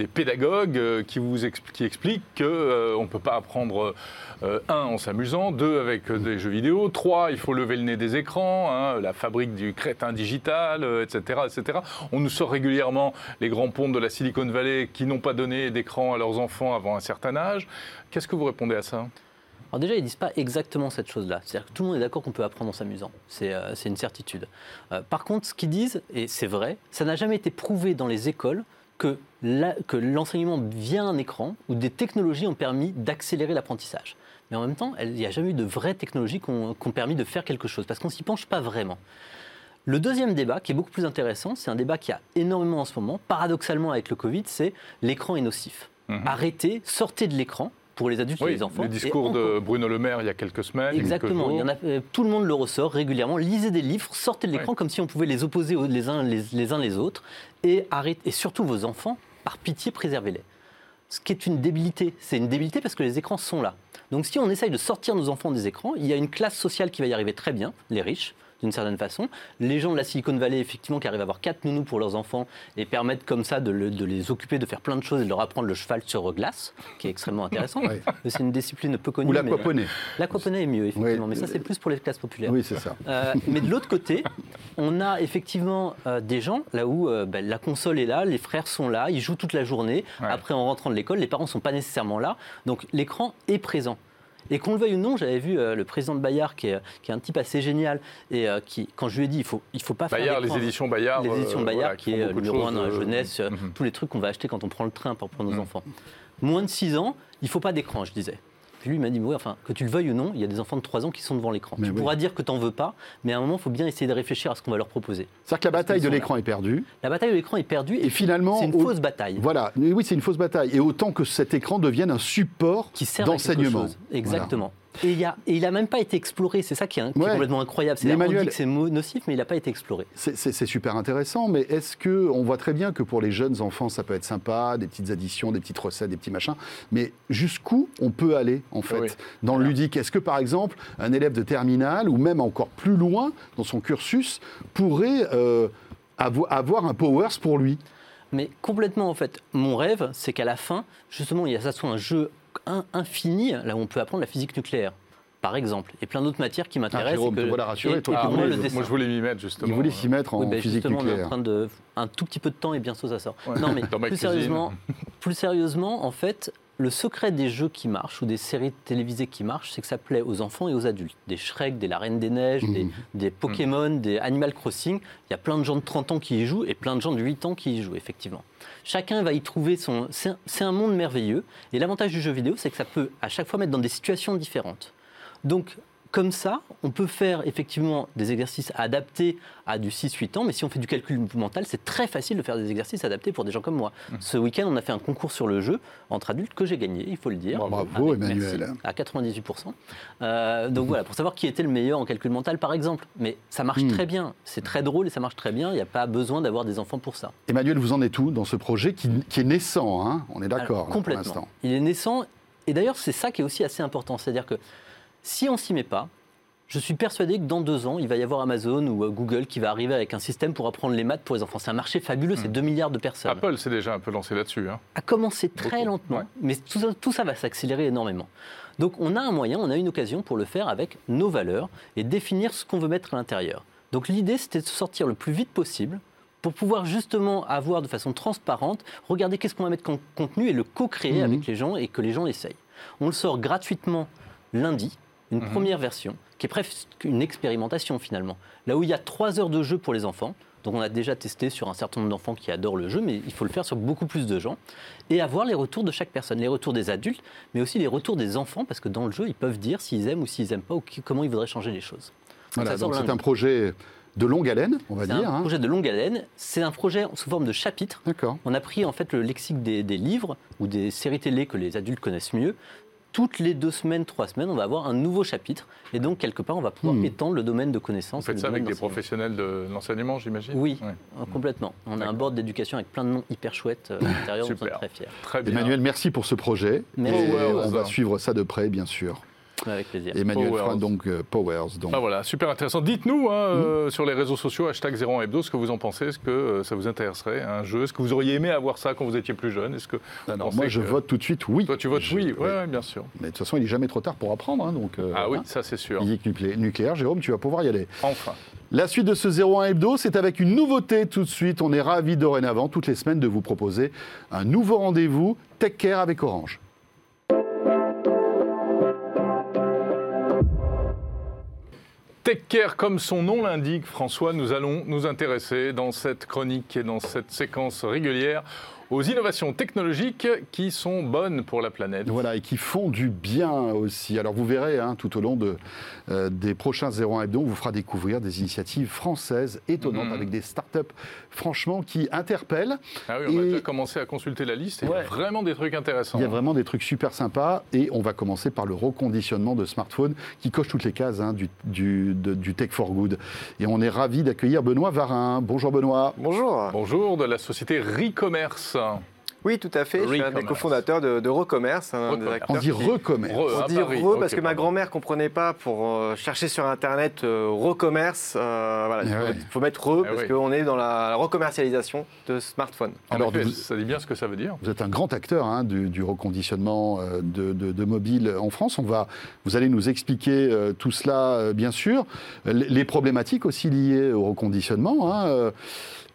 Speaker 2: Des pédagogues euh, qui vous qui expliquent qu'on ne peut pas apprendre, euh, un, en s'amusant, deux, avec euh, des jeux vidéo, trois, il faut lever le nez des écrans, hein, la fabrique du crétin digital, euh, etc., etc. On nous sort régulièrement les grands ponts de la Silicon Valley qui n'ont pas donné d'écran à leurs enfants avant un certain âge. Qu'est-ce que vous répondez à ça?
Speaker 3: Alors déjà, ils disent pas exactement cette chose-là. C'est-à-dire que tout le monde est d'accord qu'on peut apprendre en s'amusant. C'est euh, une certitude. Euh, par contre, ce qu'ils disent, et c'est vrai, ça n'a jamais été prouvé dans les écoles que l'enseignement via un écran ou des technologies ont permis d'accélérer l'apprentissage. Mais en même temps, il n'y a jamais eu de vraies technologies qui ont, qui ont permis de faire quelque chose, parce qu'on s'y penche pas vraiment. Le deuxième débat, qui est beaucoup plus intéressant, c'est un débat qui a énormément en ce moment, paradoxalement avec le Covid, c'est l'écran est nocif.
Speaker 2: Mhm.
Speaker 3: Arrêtez, sortez de l'écran pour les adultes et les enfants.
Speaker 2: le discours de Bruno Le Maire il y a quelques semaines.
Speaker 3: Exactement.
Speaker 2: jours.
Speaker 3: Il y en a, euh, tout le monde le ressort régulièrement. Lisez des livres, sortez de l'écran comme si on pouvait les opposer aux- les uns les, les uns les autres. Et, arrêtez, et surtout vos enfants, par pitié, préservez-les. Ce qui est une débilité. C'est une débilité parce que les écrans sont là. Donc si on essaye de sortir nos enfants des écrans, il y a une classe sociale qui va y arriver très bien, les riches d'une certaine façon. Les gens de la Silicon Valley, effectivement, qui arrivent à avoir quatre nounous pour leurs enfants et permettent comme ça de, le- de les occuper, de faire plein de choses et de leur apprendre le cheval sur glace, qui est extrêmement intéressant. [LAUGHS] C'est une discipline peu connue.
Speaker 1: Ou l'aquaponie.
Speaker 3: L'aquaponie est mieux, effectivement,
Speaker 1: Oui.
Speaker 3: mais ça, c'est plus pour les classes populaires.
Speaker 1: Oui, c'est ça.
Speaker 3: Euh, mais de l'autre côté, on a effectivement euh, des gens là où euh, ben, la console est là, les frères sont là, ils jouent toute la journée.
Speaker 2: Ouais.
Speaker 3: Après, en rentrant de l'école, les parents ne sont pas nécessairement là. Donc l'écran est présent. Et qu'on le veuille ou non, j'avais vu euh, le président de Bayard, qui est, qui est un type assez génial, et euh, qui, quand je lui ai dit, il faut, il faut pas
Speaker 2: Bayard,
Speaker 3: faire
Speaker 2: les éditions Bayard.
Speaker 3: Les éditions
Speaker 2: euh,
Speaker 3: Bayard,
Speaker 2: voilà,
Speaker 3: qui
Speaker 2: font
Speaker 3: est numéro un dans la jeunesse, euh,
Speaker 2: mhm.
Speaker 3: tous les trucs qu'on va acheter quand on prend le train pour prendre nos
Speaker 2: Mhm.
Speaker 3: enfants. Moins de 6 ans, il faut pas d'écran, je disais. Puis lui, m'a dit, enfin, que tu le veuilles ou non, il y a des enfants de 3 ans qui sont devant l'écran. Tu
Speaker 1: oui.
Speaker 3: pourras dire que tu n'en veux pas, mais à un moment, il faut bien essayer de réfléchir à ce qu'on va leur proposer.
Speaker 1: C'est-à-dire que la bataille de l'écran est perdue.
Speaker 3: La bataille de l'écran est perdue
Speaker 1: Et
Speaker 3: et
Speaker 1: finalement,
Speaker 3: c'est une
Speaker 1: au-
Speaker 3: fausse bataille
Speaker 1: Voilà, oui, c'est une fausse bataille. Et autant que cet écran devienne un support
Speaker 3: qui sert
Speaker 1: d'enseignement.
Speaker 3: Exactement. Et, il y a, et il n'a même pas été exploré, c'est ça qui est, qui est
Speaker 1: Ouais.
Speaker 3: complètement incroyable. C'est
Speaker 1: Emmanuel-
Speaker 3: que c'est nocif, mais il n'a pas été exploré.
Speaker 1: C'est- super intéressant, mais est-ce que on voit très bien que pour les jeunes enfants, ça peut être sympa, des petites additions, des petites recettes, des petits machins, mais jusqu'où on peut aller en fait
Speaker 2: Oui.
Speaker 1: dans le ludique? Est-ce que par exemple un élève de terminale ou même encore plus loin dans son cursus pourrait euh, avo- avoir un Powers pour lui?
Speaker 3: Mais complètement, en fait, mon rêve, c'est qu'à la fin, justement, il y a ça soit un jeu infini, là où on peut apprendre la physique nucléaire, par exemple, et plein d'autres matières qui m'intéressent.
Speaker 1: Ah, Jérôme,
Speaker 3: et que-
Speaker 1: te voilà rassuré,
Speaker 3: et-
Speaker 1: toi
Speaker 3: et
Speaker 1: qui
Speaker 3: que
Speaker 2: Ah,
Speaker 3: moi,
Speaker 2: je voulais m'y mettre justement.
Speaker 1: Il voulait s'y mettre en
Speaker 3: Oui, ben,
Speaker 1: physique
Speaker 3: justement, on est
Speaker 1: nucléaire.
Speaker 3: en train de un tout petit peu de temps et bientôt ça sort.
Speaker 2: Ouais.
Speaker 3: Non mais plus sérieusement, plus sérieusement, en fait, le secret des jeux qui marchent ou des séries télévisées qui marchent, c'est que ça plaît aux enfants et aux adultes. Des Shrek, des La Reine des Neiges, des,
Speaker 1: Mhm.
Speaker 3: des Pokémon, des Animal Crossing. Il y a plein de gens de 30 ans qui y jouent et plein de gens de 8 ans qui y jouent, effectivement. Chacun va y trouver son. C'est un monde merveilleux. Et l'avantage du jeu vidéo, c'est que ça peut à chaque fois mettre dans des situations différentes. Donc, comme ça, on peut faire effectivement des exercices adaptés à du 6-8 ans, mais si on fait du calcul mental, c'est très facile de faire des exercices adaptés pour des gens comme moi. Ce week-end, on a fait un concours sur le jeu entre adultes que j'ai gagné, il faut le dire.
Speaker 1: Bravo,
Speaker 3: Avec-
Speaker 1: Emmanuel.
Speaker 3: merci, à 98%. Euh, donc voilà, pour savoir qui était le meilleur en calcul mental, par exemple. Mais ça marche
Speaker 1: Hmm.
Speaker 3: très bien, c'est très drôle et ça marche très bien, il n'y a pas besoin d'avoir des enfants pour ça.
Speaker 1: Emmanuel, vous en êtes où dans ce projet qui, qui est naissant hein? On est d'accord
Speaker 3: Alors,
Speaker 1: là, pour
Speaker 3: Complètement. Il est naissant. Et d'ailleurs, c'est ça qui est aussi assez important. C'est-à-dire que si on s'y met pas, je suis persuadé que dans deux ans, il va y avoir Amazon ou euh, Google qui va arriver avec un système pour apprendre les maths pour les enfants. C'est un marché fabuleux, c'est 2 milliards de personnes.
Speaker 2: Apple s'est déjà un peu lancé là-dessus. hein.
Speaker 3: A commencé très
Speaker 2: Beaucoup,
Speaker 3: lentement,
Speaker 2: ouais.
Speaker 3: mais tout ça, tout ça va s'accélérer énormément. Donc on a un moyen, on a une occasion pour le faire avec nos valeurs et définir ce qu'on veut mettre à l'intérieur. Donc l'idée, c'était de sortir le plus vite possible pour pouvoir justement avoir de façon transparente, regarder qu'est-ce qu'on va mettre comme contenu et le co-créer
Speaker 1: Mhm.
Speaker 3: avec les gens et que les gens essayent. On le sort gratuitement lundi, une
Speaker 2: Mhm.
Speaker 3: première version, qui est presque une expérimentation finalement. Là où il y a trois heures de jeu pour les enfants, donc on a déjà testé sur un certain nombre d'enfants qui adorent le jeu, mais il faut le faire sur beaucoup plus de gens, et avoir les retours de chaque personne, les retours des adultes, mais aussi les retours des enfants, parce que dans le jeu, ils peuvent dire s'ils aiment ou s'ils n'aiment pas, ou comment ils voudraient changer les choses. Donc
Speaker 1: Voilà, donc c'est un projet de longue haleine, on va dire.
Speaker 3: un
Speaker 1: hein.
Speaker 3: projet de longue haleine, c'est un projet sous forme de chapitres,
Speaker 1: D'accord.
Speaker 3: on a pris en fait le lexique des, des livres ou des séries télé que les adultes connaissent mieux. Toutes les deux semaines, trois semaines, on va avoir un nouveau chapitre. Et donc, quelque part, on va pouvoir
Speaker 1: Hmm.
Speaker 3: étendre le domaine de
Speaker 2: Vous
Speaker 3: connaissances. et
Speaker 2: faites ça avec des professionnels de l'enseignement, j'imagine
Speaker 3: Oui,
Speaker 2: Ouais.
Speaker 3: euh, complètement. On a un board d'éducation avec plein de noms hyper chouettes euh, à l'intérieur, on est
Speaker 2: Super.
Speaker 3: très fiers.
Speaker 2: Très bien.
Speaker 1: Emmanuel, merci pour ce projet.
Speaker 3: Merci.
Speaker 1: Et on va suivre ça de près, bien sûr.
Speaker 3: Avec plaisir.
Speaker 1: Emmanuel
Speaker 2: Powers.
Speaker 1: donc euh, Powers. Donc.
Speaker 2: Ah voilà, super intéressant. Dites-nous hein,
Speaker 1: Hmm.
Speaker 2: euh, sur les réseaux sociaux, hashtag 01 Hebdo, ce que vous en pensez. Est-ce que euh, ça vous intéresserait, un jeu? Est-ce que vous auriez aimé avoir ça quand vous étiez plus jeune? Est-ce que
Speaker 1: Alors, moi, je
Speaker 2: que-
Speaker 1: vote tout de suite oui.
Speaker 2: Toi, tu votes
Speaker 1: Je-
Speaker 2: oui,
Speaker 1: oui.
Speaker 2: ouais, ouais, bien sûr.
Speaker 1: Mais de toute façon, il n'est jamais trop tard pour apprendre. hein, donc, euh,
Speaker 2: Ah oui,
Speaker 1: hein.
Speaker 2: ça c'est sûr.
Speaker 1: Physique nuclé- nucléaire, Jérôme, tu vas pouvoir y aller.
Speaker 2: Enfin.
Speaker 1: La suite de ce 01 Hebdo, c'est avec une nouveauté tout de suite. On est ravis dorénavant, toutes les semaines, de vous proposer un nouveau rendez-vous Tech Care avec Orange.
Speaker 2: Tech Care, comme son nom l'indique, François, nous allons nous intéresser dans cette chronique et dans cette séquence régulière aux innovations technologiques qui sont bonnes pour la planète.
Speaker 1: Voilà, et qui font du bien aussi. Alors vous verrez, hein, tout au long de, euh, des prochains 01 Hebdo, on vous fera découvrir des initiatives françaises étonnantes
Speaker 2: Mhm.
Speaker 1: avec des startups, franchement, qui interpellent.
Speaker 2: Ah oui, on a
Speaker 1: Et-
Speaker 2: déjà commencé à consulter la liste et il y a vraiment des trucs intéressants.
Speaker 1: Il y a vraiment des trucs super sympas et on va commencer par le reconditionnement de smartphones qui coche toutes les cases hein, du, du- de- du Tech for Good. Et on est ravis d'accueillir Benoît Varin. Bonjour Benoît.
Speaker 4: Bonjour.
Speaker 2: Bonjour, de la société Recommerce.
Speaker 4: Oui, tout à fait. Je suis un des cofondateurs de, de Recommerce, un des
Speaker 2: Recommerce.
Speaker 4: acteurs
Speaker 1: On dit recommerce.
Speaker 2: Re,
Speaker 4: On dit
Speaker 2: Paris.
Speaker 4: re parce que ma grand-mère comprenait pas pour euh, chercher sur internet euh, recommerce. euh, voilà,
Speaker 1: Eh
Speaker 4: il faut,
Speaker 1: ouais.
Speaker 4: il faut mettre re
Speaker 2: Eh
Speaker 4: parce
Speaker 2: oui.
Speaker 4: qu'on est dans la recommercialisation de smartphones.
Speaker 1: Alors,
Speaker 2: effet,
Speaker 1: vous-
Speaker 2: ça dit bien ce que ça veut dire.
Speaker 1: Vous êtes un grand acteur hein, du, du reconditionnement euh, de, de, de mobiles en France. On va, vous allez nous expliquer euh, tout cela, euh, bien sûr. Les, les problématiques aussi liées au reconditionnement. hein, euh.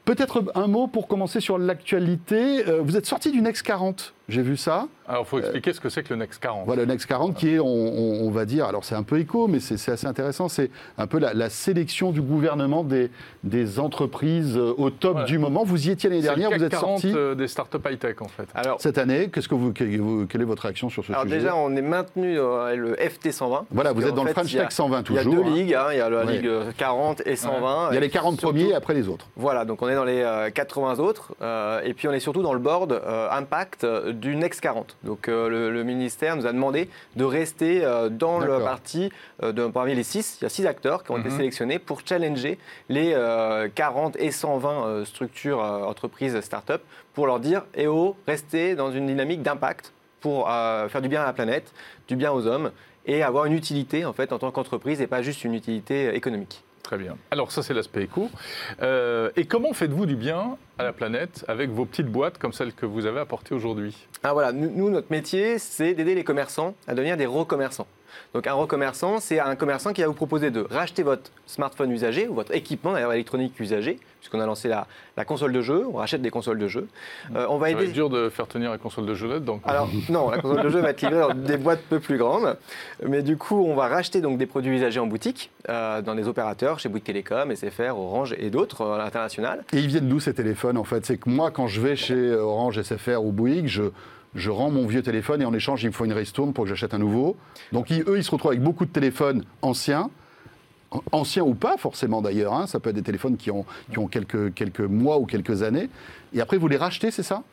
Speaker 1: Peut-être un mot pour commencer sur l'actualité. Euh, Vous êtes sorti du Next 40, j'ai vu ça.
Speaker 2: Alors, il faut expliquer ce que c'est que le Next 40.
Speaker 1: Voilà, le Next 40 qui est, on, on- on va dire, alors c'est un peu écho, mais c'est assez intéressant, c'est un peu la, la sélection du gouvernement des, des entreprises euh, au top
Speaker 2: Voilà.
Speaker 1: du moment. Vous y étiez l'année
Speaker 2: C'est le
Speaker 1: dernière,
Speaker 2: CAC
Speaker 1: vous êtes
Speaker 2: 40
Speaker 1: sorti
Speaker 2: euh, des startups high-tech, en fait.
Speaker 4: Alors,
Speaker 1: cette année. Qu'est-ce que vous, quelle, vous- quelle est votre réaction sur ce
Speaker 4: alors
Speaker 1: sujet?
Speaker 4: déjà, on est maintenu euh, le FT 120.
Speaker 1: Voilà, vous êtes dans le French Tech 120
Speaker 4: Il y a
Speaker 1: toujours.
Speaker 4: deux
Speaker 1: hein.
Speaker 4: ligues, hein, il y a la
Speaker 1: Ouais.
Speaker 4: ligue euh, 40 et 120.
Speaker 1: Il y a les
Speaker 4: et
Speaker 1: 40
Speaker 4: surtout-
Speaker 1: premiers et après les autres.
Speaker 4: Voilà, donc on est dans les euh, 80 autres, euh, et puis on est surtout dans le board euh, impact euh, du Next 40. Donc euh, le, le ministère nous a demandé de rester euh, dans le parti euh, de, parmi les 6. Il y a 6 acteurs qui ont été
Speaker 2: Mhm.
Speaker 4: sélectionnés pour challenger les euh, 40 et 120 euh, structures, entreprises, start-up, pour leur dire Eh oh, restez dans une dynamique d'impact pour faire du bien à la planète, du bien aux hommes, et avoir une utilité en fait en tant qu'entreprise et pas juste une utilité économique.
Speaker 2: Très bien. Alors ça c'est l'aspect éco. Euh, et comment faites-vous du bien à la planète avec vos petites boîtes comme celles que vous avez apportées aujourd'hui?
Speaker 4: Ah voilà, nous, notre métier, c'est d'aider les commerçants à devenir des recommerçants. Donc un recommerçant, c'est un commerçant qui va vous proposer de racheter votre smartphone usagé ou votre équipement d'ailleurs électronique usagé, puisqu'on a lancé la, la console de jeu, on rachète des consoles de jeu.
Speaker 2: Euh, on va Ça Va être dur de faire tenir la console de jeu là-dedans.
Speaker 4: Alors non, la console de jeu va être livrée dans des boîtes peu plus grandes, mais du coup on va racheter donc des produits usagés en boutique, euh, dans des opérateurs, chez Bouygues Télécom, SFR, Orange et d'autres euh, à l'international.
Speaker 1: Et ils viennent d'où ces téléphones en fait? C'est que moi quand je vais chez Orange, SFR ou Bouygues, je je rends mon vieux téléphone et en échange, il me faut une ristourne pour que j'achète un nouveau. Donc eux, ils se retrouvent avec beaucoup de téléphones anciens, anciens ou pas forcément d'ailleurs, hein. ça peut être des téléphones qui ont, qui ont quelques, quelques mois ou quelques années, et après vous les rachetez, c'est ça?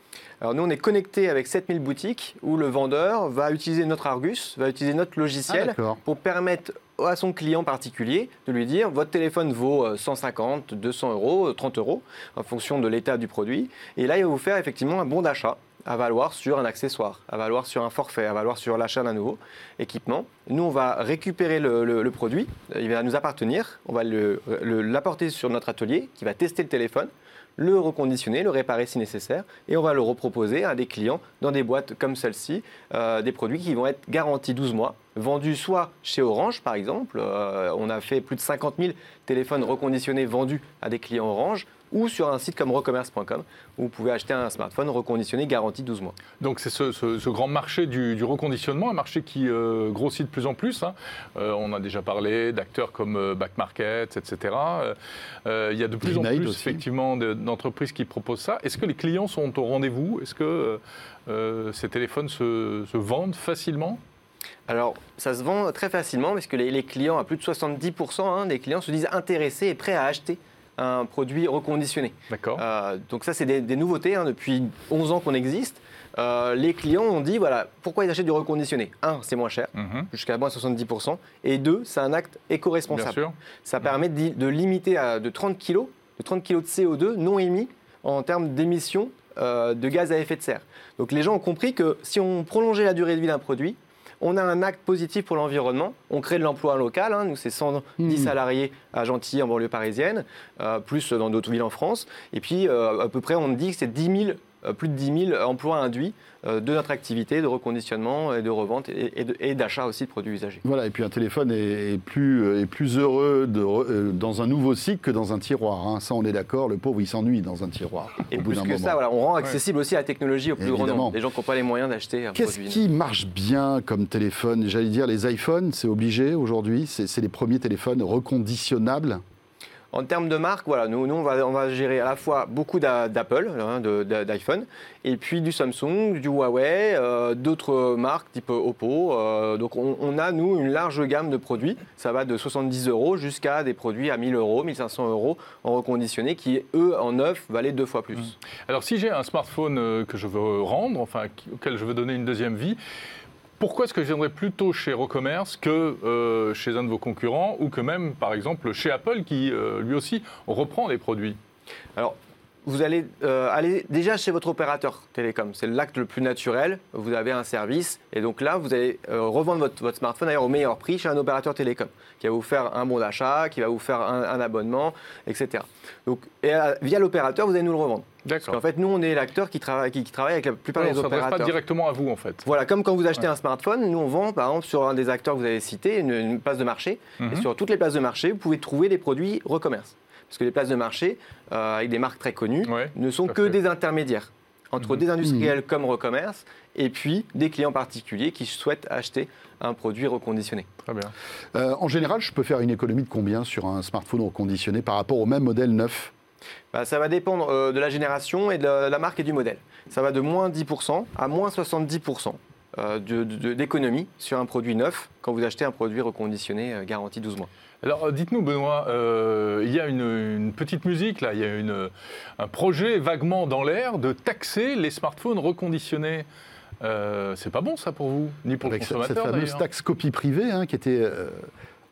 Speaker 4: Alors nous, on est connecté avec 7000 boutiques où le vendeur va utiliser notre Argus, va utiliser notre logiciel
Speaker 1: ah,
Speaker 4: pour permettre à son client particulier de lui dire votre téléphone vaut 150, 200 euros, 30 euros en fonction de l'état du produit. Et là, il va vous faire effectivement un bon d'achat à valoir sur un accessoire, à valoir sur un forfait, à valoir sur l'achat d'un nouveau équipement. Nous, on va récupérer le, produit, il va nous appartenir, on va l'apporter sur notre atelier qui va tester le téléphone, le reconditionner, le réparer si nécessaire, et on va le reproposer à des clients dans des boîtes comme celle-ci, euh, des produits qui vont être garantis 12 mois, vendus soit chez Orange par exemple, euh, on a fait plus de 50 000 téléphones reconditionnés vendus à des clients Orange, ou sur un site comme recommerce.com où vous pouvez acheter un smartphone reconditionné garanti 12 mois.
Speaker 2: Donc c'est ce, grand marché du, reconditionnement, un marché qui euh, grossit de plus en plus. Hein. Euh, on a déjà parlé d'acteurs comme euh, Back Market, etc. il y a de plus en plus effectivement d'entreprises qui proposent ça. Est-ce que les clients sont au rendez-vous? Est-ce que ces téléphones se, vendent facilement?
Speaker 4: Alors, ça se vend très facilement parce que les, clients, à plus de 70%, hein, des clients se disent intéressés et prêts à acheter un produit reconditionné.
Speaker 2: D'accord. Euh,
Speaker 4: donc ça, c'est des, nouveautés. Hein, depuis 11 ans qu'on existe. Euh, les clients ont dit, voilà, pourquoi ils achètent du reconditionné? Un, c'est moins cher, mhm. jusqu'à moins 70%. Et deux, c'est un acte éco-responsable. Ça permet de, limiter à de 30 kg, de 30 kg de CO2 non émis en termes d'émissions euh, de gaz à effet de serre. Donc les gens ont compris que si on prolongeait la durée de vie d'un produit, on a un acte positif pour l'environnement. On crée de l'emploi local. Hein. Nous, c'est 110 hmm. salariés à Gentilly, en banlieue parisienne, euh, plus dans d'autres villes en France. Et puis, euh, à peu près, on dit que c'est 10 000 euh, plus de 10 000 emplois induits euh, de notre activité de reconditionnement et de revente et, d'achat aussi de produits usagés.
Speaker 1: Voilà, et puis un téléphone est, plus, est plus heureux de, euh, dans un nouveau cycle que dans un tiroir. Hein. Ça, on est d'accord, le pauvre, il s'ennuie dans un tiroir.
Speaker 4: Et plus que ça, voilà, on rend accessible aussi la technologie au plus grand nombre. Les gens qui n'ont pas les moyens d'acheter un
Speaker 1: Qu'est-ce qui marche bien comme téléphone? J'allais dire, les iPhones, c'est obligé aujourd'hui C'est les premiers téléphones reconditionnables?
Speaker 4: En termes de marque, voilà, nous, on, va, gérer à la fois beaucoup d'Apple, hein, d'iPhone, et puis du Samsung, du Huawei, euh, d'autres marques type Oppo. Euh, donc on, a, nous, une large gamme de produits. Ça va de 70 euros jusqu'à des produits à 1000 euros, 1500 euros en reconditionné qui, eux, en neuf, valaient deux fois plus. Mmh.
Speaker 2: Alors si j'ai un smartphone euh, que je veux rendre, enfin auquel je veux donner une deuxième vie, pourquoi est-ce que je viendrais plutôt chez Recommerce que euh, chez un de vos concurrents ou que même, par exemple, chez Apple qui, euh, lui aussi, reprend les produits?
Speaker 4: Alors, vous allez euh, aller déjà chez votre opérateur télécom. C'est l'acte le plus naturel. Vous avez un service et donc là, vous allez revendre votre, smartphone au meilleur prix chez un opérateur télécom qui va vous faire un bon d'achat, qui va vous faire un, abonnement, etc. Donc, et, via l'opérateur, vous allez nous le revendre. Parce qu'en fait, nous, on est l'acteur qui travaille, qui, travaille avec la plupart des opérateurs.
Speaker 2: pas directement à vous, en fait.
Speaker 4: Voilà, comme quand vous achetez un smartphone, nous, on vend, par exemple, sur un des acteurs que vous avez cité, une, place de marché. Et mhm. sur toutes les places de marché, vous pouvez trouver des produits recommerce. Parce que les places de marché, euh, avec des marques très connues, ne sont que des intermédiaires entre mhm. des industriels mhm. comme Recommerce et puis des clients particuliers qui souhaitent acheter un produit reconditionné.
Speaker 2: Très bien.
Speaker 1: Euh, en général, je peux faire une économie de combien sur un smartphone reconditionné par rapport au même modèle neuf?
Speaker 4: Bah, ça va dépendre euh, de la génération et de la, marque et du modèle. Ça va de moins 10% à moins 70% euh, d'économie sur un produit neuf quand vous achetez un produit reconditionné euh, garanti 12 mois.
Speaker 2: Alors dites-nous Benoît, il y a une, petite musique là, il y a une, un projet vaguement dans l'air de taxer les smartphones reconditionnés. c'est pas bon ça pour vous, ni pour le consommateur
Speaker 1: Cette fameuse taxe copie privée hein, qui était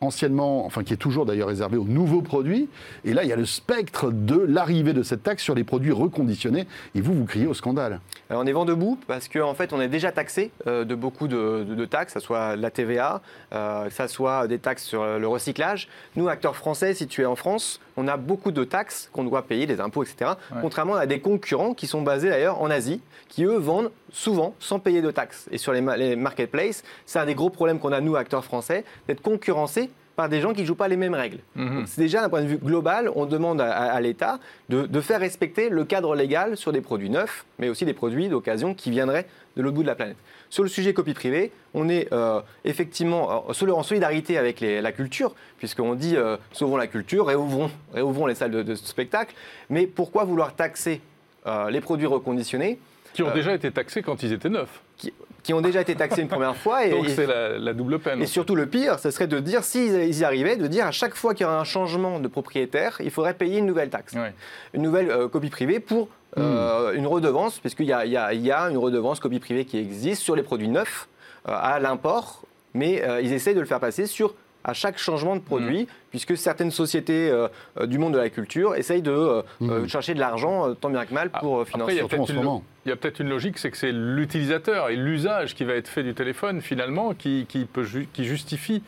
Speaker 1: anciennement, enfin qui est toujours d'ailleurs réservé aux nouveaux produits. Et là, il y a le spectre de l'arrivée de cette taxe sur les produits reconditionnés. Et vous, vous criez au scandale.
Speaker 4: Alors, on est vent debout parce qu'en fait, on est déjà taxé euh, de beaucoup de, de- de taxes, que ce soit la TVA, euh, que ce soit des taxes sur le recyclage. Nous, acteurs français situés en France, on a beaucoup de taxes qu'on doit payer, des impôts, etc.
Speaker 2: Ouais.
Speaker 4: Contrairement à des concurrents qui sont basés d'ailleurs en Asie, qui eux vendent souvent sans payer de taxes. Et sur les, ma- les marketplaces, c'est un des gros problèmes qu'on a, nous, acteurs français, d'être concurrencés par des gens qui ne jouent pas les mêmes règles.
Speaker 2: Mhm.
Speaker 4: C'est déjà d'un point de vue global, on demande à, à- à l'État de, de faire respecter le cadre légal sur des produits neufs, mais aussi des produits d'occasion qui viendraient de l'autre bout de la planète. Sur le sujet copie privée, on est euh, effectivement euh, en solidarité avec les- la culture, puisqu'on dit euh, sauvons la culture, réouvrons, réouvrons les salles de, de spectacle. Mais pourquoi vouloir taxer euh, les produits reconditionnés
Speaker 2: Qui ont
Speaker 4: Euh,
Speaker 2: déjà été taxés quand ils étaient neufs.
Speaker 4: qui, qui ont déjà été taxés une première fois et,
Speaker 2: Donc c'est la, la double peine.
Speaker 4: et surtout, le pire, ce serait de dire, s'ils ils y arrivaient, de dire à chaque fois qu'il y aura un changement de propriétaire, il faudrait payer une nouvelle taxe,
Speaker 2: Ouais.
Speaker 4: une nouvelle euh, copie privée pour euh, une redevance, puisqu'il y a, y, a, il y a une redevance copie privée qui existe sur les produits neufs euh, à l'import, mais ils essayent de le faire passer sur à chaque changement de produit, puisque certaines sociétés euh, euh, du monde de la culture essayent de euh, euh, chercher de l'argent, tant bien que mal, pour
Speaker 2: Après, il y
Speaker 4: financer.
Speaker 2: a
Speaker 1: Surtout en
Speaker 2: peut-être
Speaker 1: ce
Speaker 2: une,
Speaker 1: moment.
Speaker 2: il y a peut-être une logique, c'est que c'est l'utilisateur et l'usage qui va être fait du téléphone finalement qui, qui peut ju- qui justifie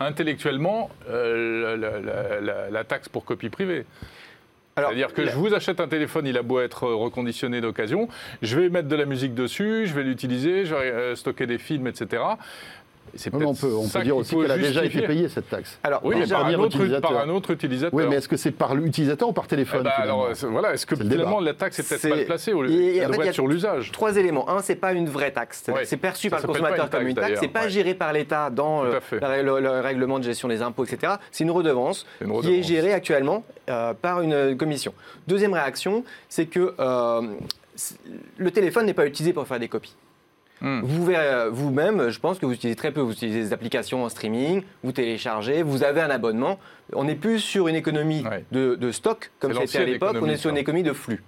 Speaker 2: intellectuellement euh, la, la- la- la taxe pour copie privée. C'est-à-dire que je vous achète un téléphone, il a beau être reconditionné d'occasion, je vais mettre de la musique dessus, je vais l'utiliser, je vais stocker des films, etc. C'est
Speaker 1: mais on peut, on
Speaker 2: ça
Speaker 1: peut dire aussi qu'elle a déjà été payée, cette taxe.
Speaker 4: Alors,
Speaker 2: Oui,
Speaker 4: déjà,
Speaker 2: par un, autre,
Speaker 1: utilisateur.
Speaker 2: par un autre utilisateur.
Speaker 1: Oui, mais est-ce que c'est par l'utilisateur ou par
Speaker 2: Eh
Speaker 1: téléphone
Speaker 2: ben, alors, c'est- voilà, est-ce que finalement la taxe est peut-être mal placée au lieu sur l'usage
Speaker 4: Trois éléments. Un, c'est pas une vraie taxe. C'est-
Speaker 2: Ouais.
Speaker 4: C'est perçu
Speaker 2: Ça
Speaker 4: par le consommateur
Speaker 2: une
Speaker 4: comme
Speaker 2: taxe,
Speaker 4: une taxe. C'est pas
Speaker 2: ouais.
Speaker 4: géré par l'État dans euh, le, le règlement de gestion des impôts, etc. C'est une redevance qui est gérée actuellement euh, par une euh, commission. Deuxième réaction, c'est que euh, le téléphone n'est pas utilisé pour faire des copies.
Speaker 2: Hmm.
Speaker 4: Vous verrez, vous-même, je pense que vous utilisez très peu, vous utilisez des applications en streaming, vous téléchargez, vous avez un abonnement. On n'est plus sur une économie
Speaker 2: Ouais.
Speaker 4: de, de stock comme c'était à l'époque, on est sur une économie de flux.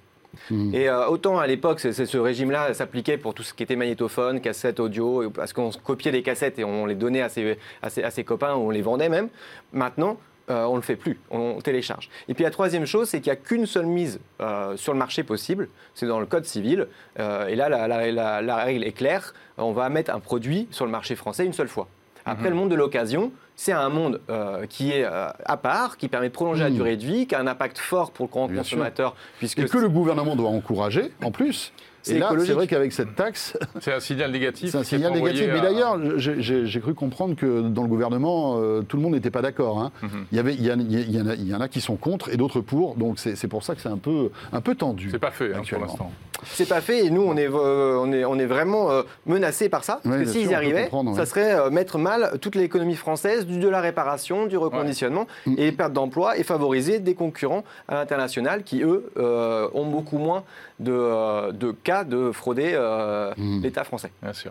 Speaker 1: Hmm.
Speaker 4: Et euh, autant à l'époque, ce régime-là s'appliquait pour tout ce qui était magnétophone, cassette audio, parce qu'on copiait des cassettes et on les donnait à ses, à ses- à ses copains, ou on les vendait même. Maintenant, euh, on ne le fait plus, on télécharge. Et puis la troisième chose, c'est qu'il n'y a qu'une seule mise euh, sur le marché possible, c'est dans le code civil. Euh, et là, la, la- la- la règle est claire, on va mettre un produit sur le marché français une seule fois. Après, le monde de l'occasion, c'est un monde euh, qui est euh, à part, qui permet de prolonger la
Speaker 1: Mm.
Speaker 4: durée de vie, qui a un impact fort pour le grand
Speaker 1: Bien sûr.
Speaker 4: consommateur, puisque
Speaker 1: Et que le gouvernement doit encourager, en plus.
Speaker 4: C'est
Speaker 1: Et là, c'est vrai qu'avec cette taxe, [LAUGHS]
Speaker 2: C'est un signal négatif.
Speaker 1: c'est un signal négatif. Mais
Speaker 2: à-
Speaker 1: d'ailleurs, j'ai- cru comprendre que dans le gouvernement, euh, tout le monde n'était pas d'accord. hein.
Speaker 2: Mhm.
Speaker 1: Il, y avait, il, y en a, il y en a qui sont contre et d'autres pour. Donc c'est pour ça que c'est un peu, un peu tendu.
Speaker 2: C'est pas fait hein, pour
Speaker 1: actuellement.
Speaker 2: l'instant.
Speaker 4: C'est pas fait et nous on est, euh, on est, on est vraiment euh, menacés par ça. Parce
Speaker 1: Ouais,
Speaker 4: que s'ils y arrivaient, ça
Speaker 1: ouais.
Speaker 4: serait euh, mettre mal toute l'économie française, du, de la réparation, du reconditionnement
Speaker 1: Mm.
Speaker 4: et perte d'emploi et favoriser des concurrents à l'international qui eux euh, ont beaucoup moins de, de cas de frauder euh,
Speaker 1: Mm.
Speaker 4: l'État français.
Speaker 2: Bien sûr.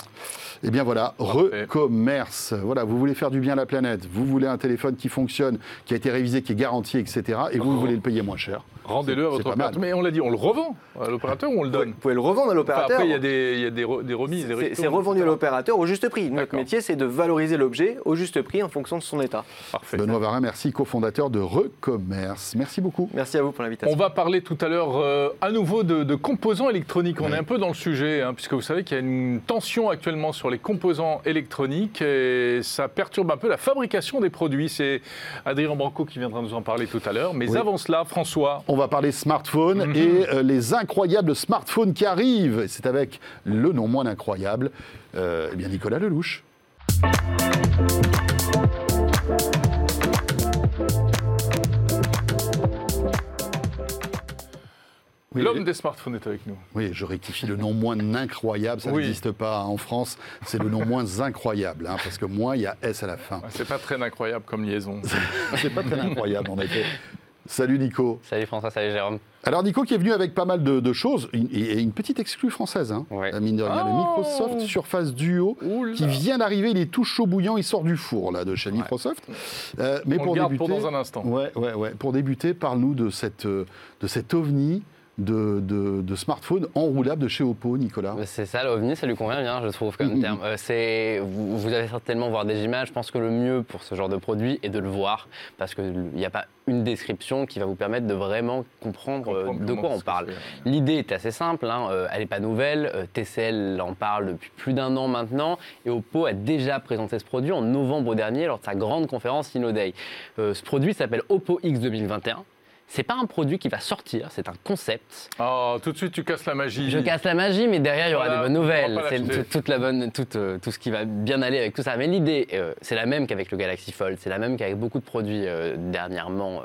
Speaker 1: Eh bien voilà, recommerce. Voilà, vous voulez faire du bien à la planète, vous voulez un téléphone qui fonctionne, qui a été révisé, qui est garanti, etc. Et vous, vous voulez le payer moins cher.
Speaker 2: Rendez-le à votre opérateur. Mais on l'a dit, on le revend à l'opérateur ou on le
Speaker 4: Vous
Speaker 2: donne
Speaker 4: pouvez le revendre à
Speaker 2: Enfin,
Speaker 4: l'opérateur.
Speaker 2: Après, il y a des, il y a des, re- des remises, des
Speaker 4: C'est- revendu à l'opérateur au juste prix. Notre métier, c'est de valoriser l'objet au juste prix en fonction de son état.
Speaker 2: Parfait.
Speaker 1: Benoît Varin, merci, cofondateur de Recommerce. Merci beaucoup.
Speaker 4: Merci à vous pour l'invitation.
Speaker 2: On va parler tout à l'heure euh, à nouveau de, de composants électroniques. On
Speaker 1: Ouais.
Speaker 2: est un peu dans le sujet, hein, puisque vous savez qu'il y a une tension actuellement sur les composants électroniques et ça perturbe un peu la fabrication des produits. C'est Adrien Branco qui viendra nous en parler tout à l'heure. Mais
Speaker 1: Oui.
Speaker 2: avant cela, François,
Speaker 1: On va parler smartphone
Speaker 2: Mhm.
Speaker 1: et euh, les incroyables smartphones qui arrivent. C'est avec le non moins incroyable, euh, eh bien Nicolas Lelouch. Oui,
Speaker 2: l'homme des smartphones est avec nous.
Speaker 1: Oui, je rectifie le nom moins incroyable, ça
Speaker 2: Oui.
Speaker 1: n'existe pas en France. C'est le nom moins incroyable, hein, parce que moins, il y a S à la fin.
Speaker 2: C'est pas très incroyable comme liaison. [LAUGHS]
Speaker 1: C'est pas très incroyable, en effet. Salut Nico.
Speaker 5: Salut François, salut Jérôme.
Speaker 1: Alors Nico qui est venu avec pas mal de, de choses, et une petite exclue française, hein,
Speaker 5: Ouais.
Speaker 1: mine de rien, le
Speaker 2: Oh
Speaker 1: Microsoft Surface Duo,
Speaker 2: Oula.
Speaker 1: qui vient d'arriver, il est tout chaud bouillant, il sort du four là de chez Microsoft. Euh, mais
Speaker 2: On
Speaker 1: pour
Speaker 2: le garde
Speaker 1: débuter,
Speaker 2: pour dans un instant.
Speaker 1: ouais, ouais, ouais. Pour débuter, parle-nous de cette, euh, de cet ovni de, de, de smartphones enroulables de chez Oppo, Nicolas
Speaker 5: C'est ça, l'OVNI, ça lui convient bien, je trouve, comme
Speaker 1: Mhm.
Speaker 5: terme. Euh, c'est, vous, vous allez certainement voir des images. Je pense que le mieux pour ce genre de produit est de le voir, parce qu'il n'y a pas une description qui va vous permettre de vraiment comprendre, euh,
Speaker 2: Comprendre
Speaker 5: de quoi on parle. L'idée est assez simple, hein, euh, elle n'est pas nouvelle. euh, TCL en parle depuis plus d'un an maintenant et Oppo a déjà présenté ce produit en novembre dernier lors de sa grande conférence InnoDay. Euh, ce produit s'appelle Oppo X 2021. C'est pas un produit qui va sortir, c'est un concept.
Speaker 2: Ah, tout de suite, tu casses la magie.
Speaker 5: Je casse la magie, mais derrière, il y aura
Speaker 2: Voilà,
Speaker 5: des bonnes
Speaker 2: on
Speaker 5: nouvelles. C'est toute la bonne, tout, euh, tout ce qui va bien aller avec tout ça. Mais l'idée, euh, c'est la même qu'avec le Galaxy Fold, c'est la même qu'avec beaucoup de produits euh, dernièrement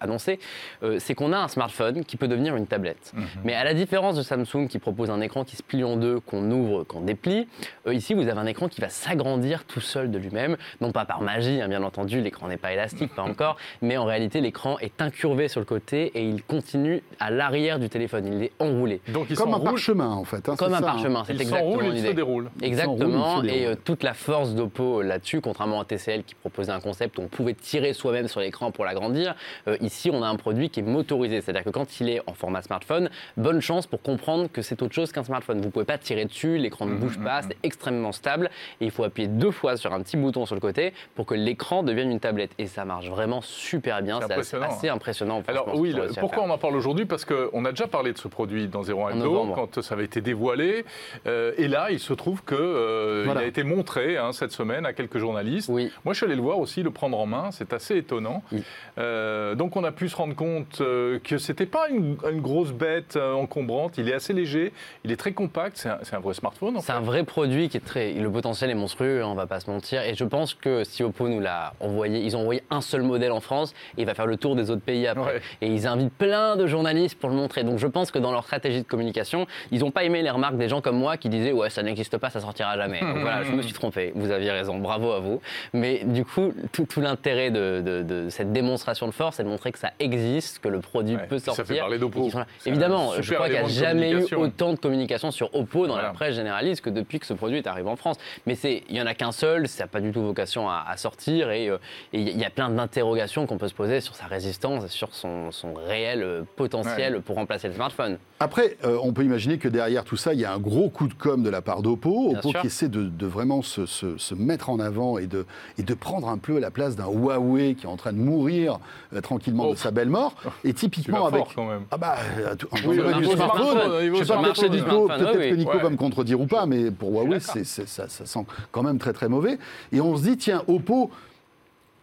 Speaker 5: a- annoncés. Euh, c'est qu'on a un smartphone qui peut devenir une tablette.
Speaker 2: Mhm.
Speaker 5: Mais à la différence de Samsung qui propose un écran qui se plie en deux, qu'on ouvre, qu'on déplie, euh, ici, vous avez un écran qui va s'agrandir tout seul de lui-même. Non pas par magie, hein, bien entendu, l'écran n'est pas élastique, pas [LAUGHS] encore, mais en réalité, l'écran est incurvé sur le côté et il continue à l'arrière du téléphone. Il est enroulé.
Speaker 2: Donc, ils
Speaker 1: Comme un parchemin, en fait. hein,
Speaker 5: Comme un
Speaker 1: ça, hein.
Speaker 5: parchemin, c'est exactement
Speaker 2: s'enroulent, ils se
Speaker 5: l'idée.
Speaker 1: s'enroule,
Speaker 5: Exactement,
Speaker 1: il se
Speaker 5: et
Speaker 1: déroule.
Speaker 5: euh, toute la force d'Oppo là-dessus, contrairement à TCL qui proposait un concept où on pouvait tirer soi-même sur l'écran pour l'agrandir, euh, ici on a un produit qui est motorisé, c'est-à-dire que quand il est en format smartphone, bonne chance pour comprendre que c'est autre chose qu'un smartphone. Vous ne pouvez pas tirer dessus, l'écran ne bouge pas, c'est extrêmement stable, et il faut appuyer deux fois sur un petit bouton sur le côté pour que l'écran devienne une tablette. Et ça marche vraiment super bien,
Speaker 2: C'est
Speaker 5: assez,
Speaker 2: impressionnant,
Speaker 5: assez impressionnant.
Speaker 2: Alors
Speaker 5: franchement,
Speaker 2: oui, le- pourquoi on en parle aujourd'hui? Parce qu'on a déjà parlé de ce produit dans Zero
Speaker 5: En
Speaker 2: Hebdo
Speaker 5: novembre.
Speaker 2: quand ça avait été dévoilé. Euh, et là, il se trouve que euh,
Speaker 1: Voilà.
Speaker 2: a été montré hein, cette semaine à quelques journalistes.
Speaker 5: Oui.
Speaker 2: Moi, je suis allé le voir aussi, le prendre en main. C'est assez étonnant.
Speaker 5: Oui.
Speaker 2: Euh, donc, on a pu se rendre compte euh, que c'était pas une, une grosse bête euh, encombrante. Il est assez léger. Il est très compact. C'est un, vrai smartphone.
Speaker 5: C'est un vrai produit qui est très. Le potentiel est monstrueux, hein, on va pas se mentir. Et je pense que si Oppo nous l'a envoyé, ils ont envoyé un seul modèle en France et il va faire le tour des autres pays après.
Speaker 2: Ouais.
Speaker 5: Et ils invitent plein de journalistes pour le montrer. Donc je pense que dans leur stratégie de communication, ils n'ont pas aimé les remarques des gens comme moi qui disaient Ouais, ça n'existe pas, ça sortira jamais. Donc voilà, je me suis trompé. Vous aviez raison, bravo à vous. Mais du coup, tout, tout l'intérêt de, de- de cette démonstration de force, c'est de montrer que ça existe, que le produit
Speaker 2: Ouais,
Speaker 5: peut
Speaker 2: puis ça
Speaker 5: sortir.
Speaker 2: fait parler d'Oppo.
Speaker 5: Évidemment, je crois qu'il n'y a jamais eu
Speaker 2: communication.
Speaker 5: autant de communication sur Oppo dans
Speaker 2: Voilà.
Speaker 5: la presse généraliste que depuis que ce produit est arrivé en France. Mais c'est, il y en a qu'un seul, ça n'a pas du tout vocation à, à sortir et euh, il y a plein d'interrogations qu'on peut se poser sur sa résistance et sur son, son réel euh, potentiel pour remplacer le smartphone.
Speaker 1: Après, euh, on peut imaginer que derrière tout ça, il y a un gros coup de com de la part d'Oppo. Oppo qui essaie de, de vraiment se, se- se mettre en avant et de, et de prendre un peu la place d'un Huawei qui est en train de mourir euh, tranquillement
Speaker 2: Oh.
Speaker 1: de sa belle mort. [LAUGHS] Et typiquement avec.
Speaker 2: fort quand même.
Speaker 1: Ah bah, euh, un
Speaker 2: Oui,
Speaker 1: vrai
Speaker 2: au
Speaker 1: du
Speaker 2: niveau
Speaker 1: smartphone.
Speaker 2: niveau
Speaker 1: Je sais pas, peut-être que Nico,
Speaker 5: smartphone,
Speaker 1: peut-être
Speaker 5: oui,
Speaker 1: que Nico
Speaker 2: ouais.
Speaker 1: va me contredire ou pas, mais pour Huawei, ça sent quand même très très mauvais. Et on se dit, tiens, Oppo